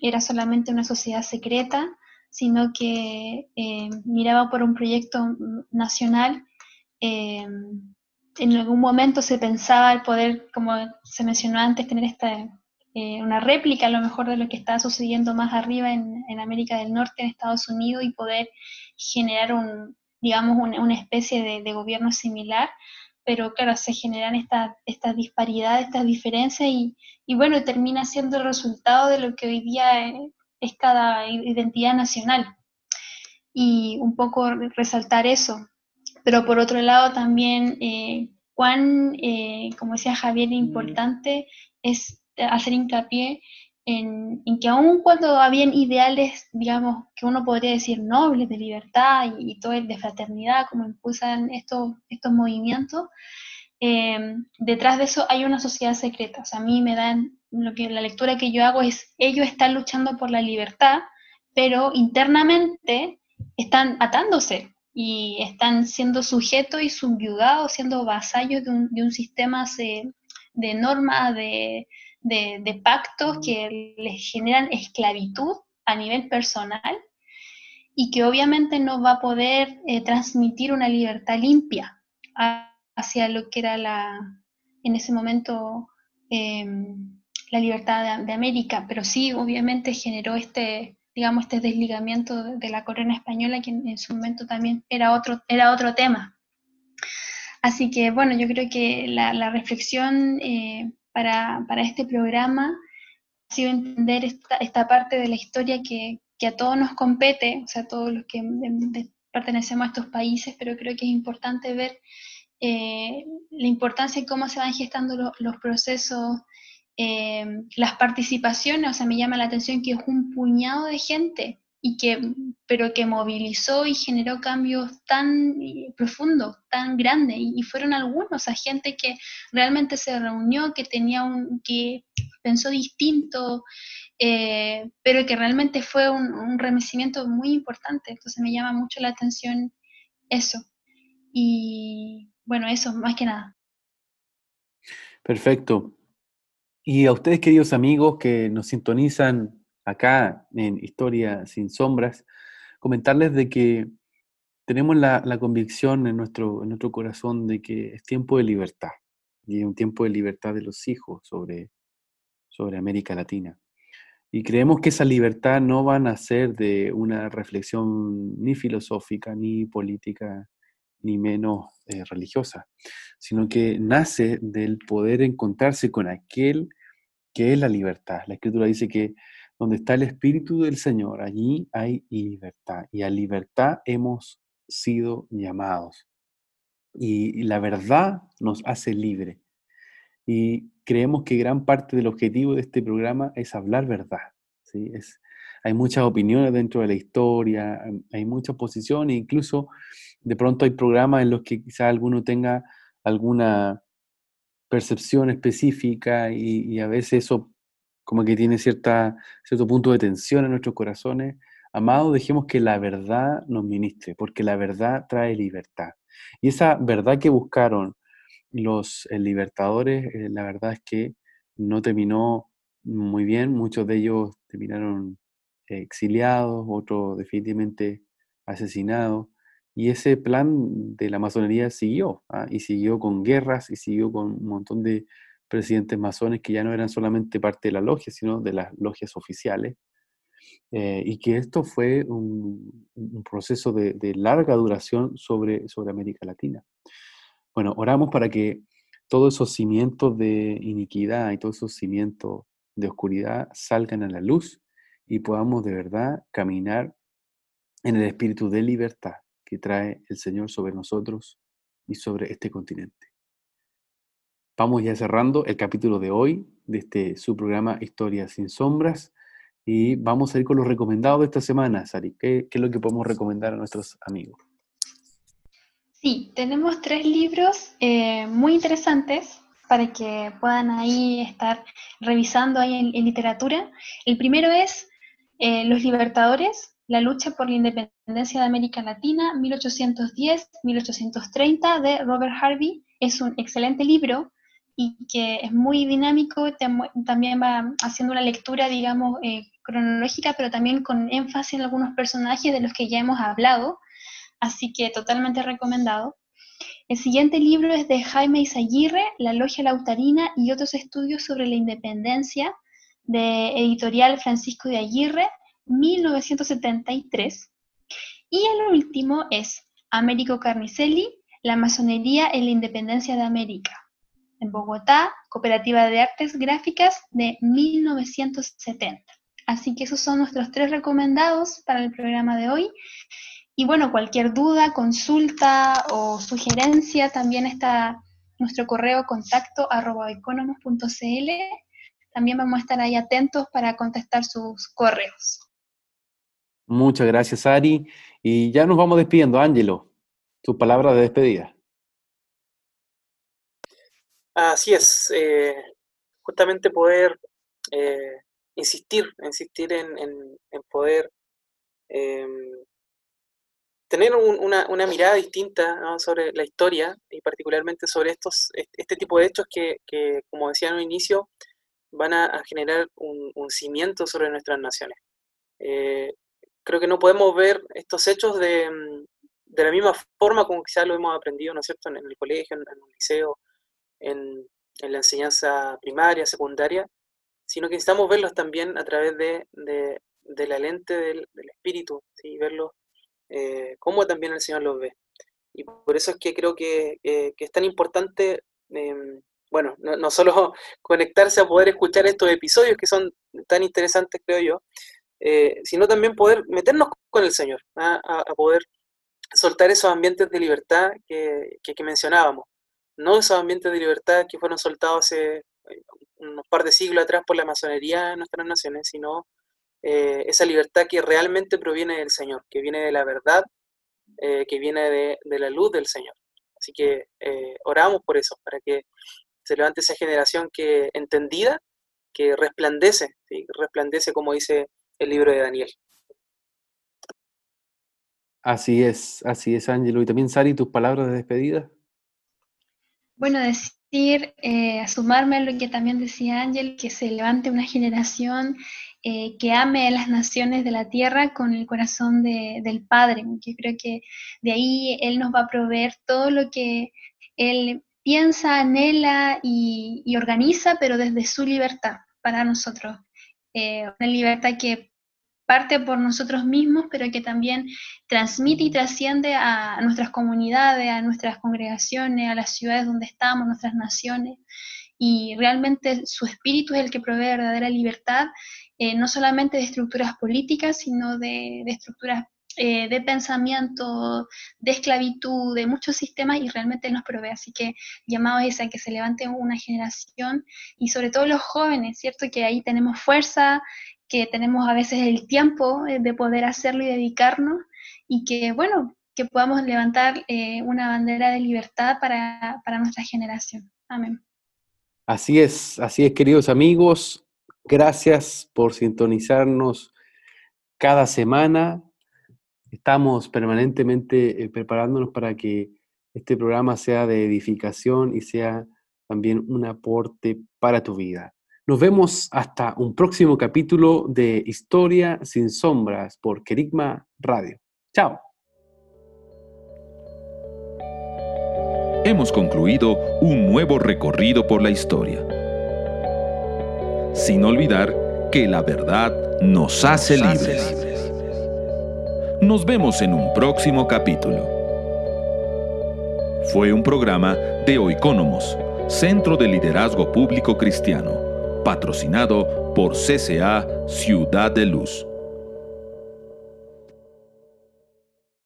era solamente una sociedad secreta, sino que eh, miraba por un proyecto nacional. Eh, en algún momento se pensaba el poder, como se mencionó antes, tener esta eh, una réplica a lo mejor de lo que está sucediendo más arriba en, América del Norte, en Estados Unidos, y poder generar un, digamos, una, especie de, gobierno similar, pero claro, se generan estas esta disparidades, estas diferencias, y, y, bueno, termina siendo el resultado de lo que hoy día es cada identidad nacional. Y un poco resaltar eso. Pero por otro lado también, eh, cuán, eh, como decía Javier, importante es hacer hincapié en, que aun cuando habían ideales, digamos, que uno podría decir nobles de libertad y, todo el de fraternidad, como impulsan estos, estos movimientos, eh, detrás de eso hay una sociedad secreta. O sea, a mí me dan, lo que, la lectura que yo hago es, ellos están luchando por la libertad, pero internamente están atándose y están siendo sujetos y subyugados, siendo vasallos de un, de un sistema de, normas, de, pactos que les generan esclavitud a nivel personal y que obviamente no va a poder eh, transmitir una libertad limpia hacia lo que era la, en ese momento em, la libertad de, América, pero sí obviamente generó este, digamos, este desligamiento de, la corona española que en, su momento también era otro, era otro tema. Así que bueno, yo creo que la, reflexión eh, para, este programa ha sido entender esta, parte de la historia que, a todos nos compete, o sea, a todos los que pertenecemos a estos países, pero creo que es importante ver eh, la importancia de cómo se van gestando los procesos, eh, las participaciones, o sea, me llama la atención que es un puñado de gente y que, pero que movilizó y generó cambios tan eh, profundos, tan grandes, y, fueron algunos, a gente que realmente se reunió, que tenía un, que pensó distinto, eh, pero que realmente fue un, un remecimiento muy importante, entonces me llama mucho la atención eso. Y bueno, eso, más que nada. Perfecto. Y a ustedes, queridos amigos que nos sintonizan acá en Historia sin Sombras, comentarles de que tenemos la, convicción en nuestro, en nuestro corazón de que es tiempo de libertad, y un tiempo de libertad de los hijos sobre, sobre América Latina. Y creemos que esa libertad no va a nacer de una reflexión ni filosófica, ni política, ni menos eh, religiosa, sino que nace del poder encontrarse con aquel que es la libertad. La escritura dice que donde está el Espíritu del Señor, allí hay libertad. Y a libertad hemos sido llamados. Y la verdad nos hace libre. Y creemos que gran parte del objetivo de este programa es hablar verdad. ¿sí? Es, hay muchas opiniones dentro de la historia, hay muchas posiciones, incluso de pronto hay programas en los que quizá alguno tenga alguna percepción específica y, a veces eso como que tiene cierta, cierto punto de tensión en nuestros corazones. Amados, dejemos que la verdad nos ministre, porque la verdad trae libertad. Y esa verdad que buscaron los eh, libertadores, eh, la verdad es que no terminó muy bien. Muchos de ellos terminaron exiliados, otros definitivamente asesinados. Y ese plan de la masonería siguió, ¿ah? y siguió con guerras, y siguió con un montón de presidentes masones que ya no eran solamente parte de la logia, sino de las logias oficiales, eh, y que esto fue un, proceso de, larga duración sobre, sobre América Latina. Bueno, oramos para que todos esos cimientos de iniquidad y todos esos cimientos de oscuridad salgan a la luz y podamos de verdad caminar en el espíritu de libertad que trae el Señor sobre nosotros y sobre este continente. Vamos ya cerrando el capítulo de hoy de este su programa Historias sin Sombras y vamos a ir con los recomendados de esta semana, Sari. ¿Qué, es lo que podemos recomendar a nuestros amigos? Sí, tenemos tres libros eh, muy interesantes para que puedan ahí estar revisando ahí en, literatura. El primero es eh, Los Libertadores, la lucha por la independencia de América Latina, 1810-1830, de Robert Harvey. Es un excelente libro y que es muy dinámico, también va haciendo una lectura, digamos, eh, cronológica, pero también con énfasis en algunos personajes de los que ya hemos hablado, así que totalmente recomendado. El siguiente libro es de Jaime Izaguirre, La Logia Lautarina y otros estudios sobre la independencia de editorial Francisco de Aguirre, 1973. Y el último es Américo Carnicelli, La masonería en la independencia de América, en Bogotá, Cooperativa de Artes Gráficas de 1970. Así que esos son nuestros tres recomendados para el programa de hoy. Y bueno, cualquier duda, consulta o sugerencia, también está nuestro correo contacto arroba. También vamos a estar ahí atentos para contestar sus correos. Muchas gracias, Ari. Y ya nos vamos despidiendo. Ángelo, tu palabra de despedida. Así es. Eh, justamente poder eh, insistir, insistir en, poder em, tener una, mirada distinta sobre la historia y particularmente sobre estos, este tipo de hechos que, como decía en un inicio, van a, generar un, cimiento sobre nuestras naciones. Eh, creo que no podemos ver estos hechos de, la misma forma como quizás lo hemos aprendido, ¿no es cierto?, en, el colegio, en, el liceo, en, la enseñanza primaria, secundaria, sino que necesitamos verlos también a través de, la lente del, espíritu, y verlos eh, como también el Señor los ve. Y por eso es que creo que, es tan importante, em, bueno, no, solo conectarse a poder escuchar estos episodios que son tan interesantes, creo yo, eh, sino también poder meternos con el Señor, ¿ah? a, poder soltar esos ambientes de libertad que, que, mencionábamos. No esos ambientes de libertad que fueron soltados hace unos par de siglos atrás por la masonería en nuestras naciones, sino eh, esa libertad que realmente proviene del Señor, que viene de la verdad, eh, que viene de, de, la luz del Señor. Así que eh, oramos por eso, para que se levante esa generación que entendida, que resplandece, resplandece como dice el libro de Daniel. Así es, así es, Ángelo. Y también, Sari, tus palabras de despedida. Bueno, decir, eh, a sumarme a lo que también decía Ángel, que se levante una generación eh, que ame a las naciones de la tierra con el corazón del Padre. Yo creo que de ahí Él nos va a proveer todo lo que Él piensa, anhela y, organiza, pero desde su libertad para nosotros. Eh, una libertad que parte por nosotros mismos, pero que también transmite y trasciende a nuestras comunidades, a nuestras congregaciones, a las ciudades donde estamos, nuestras naciones. Y realmente su espíritu es el que provee verdadera libertad, eh, no solamente de estructuras políticas, sino de, estructuras eh, de pensamiento, de esclavitud, de muchos sistemas y realmente nos provee. Así que llamado es a que se levante una generación y sobre todo los jóvenes, ¿cierto? Que ahí tenemos fuerza, que tenemos a veces el tiempo eh, de poder hacerlo y dedicarnos y que, bueno, que podamos levantar eh, una bandera de libertad para, para nuestra generación. Amén. Así es, así es, queridos amigos. Gracias por sintonizarnos cada semana estamos permanentemente eh, preparándonos para que este programa sea de edificación y sea también un aporte para tu vida. Nos vemos hasta un próximo capítulo de Historia sin sombras por Kerigma Radio. Chao. Hemos concluido un nuevo recorrido por la historia. Sin olvidar que la verdad nos hace libres. Nos vemos en un próximo capítulo. Fue un programa de Oicónomos, Centro de Liderazgo Público Cristiano, patrocinado por CCA Ciudad de Luz.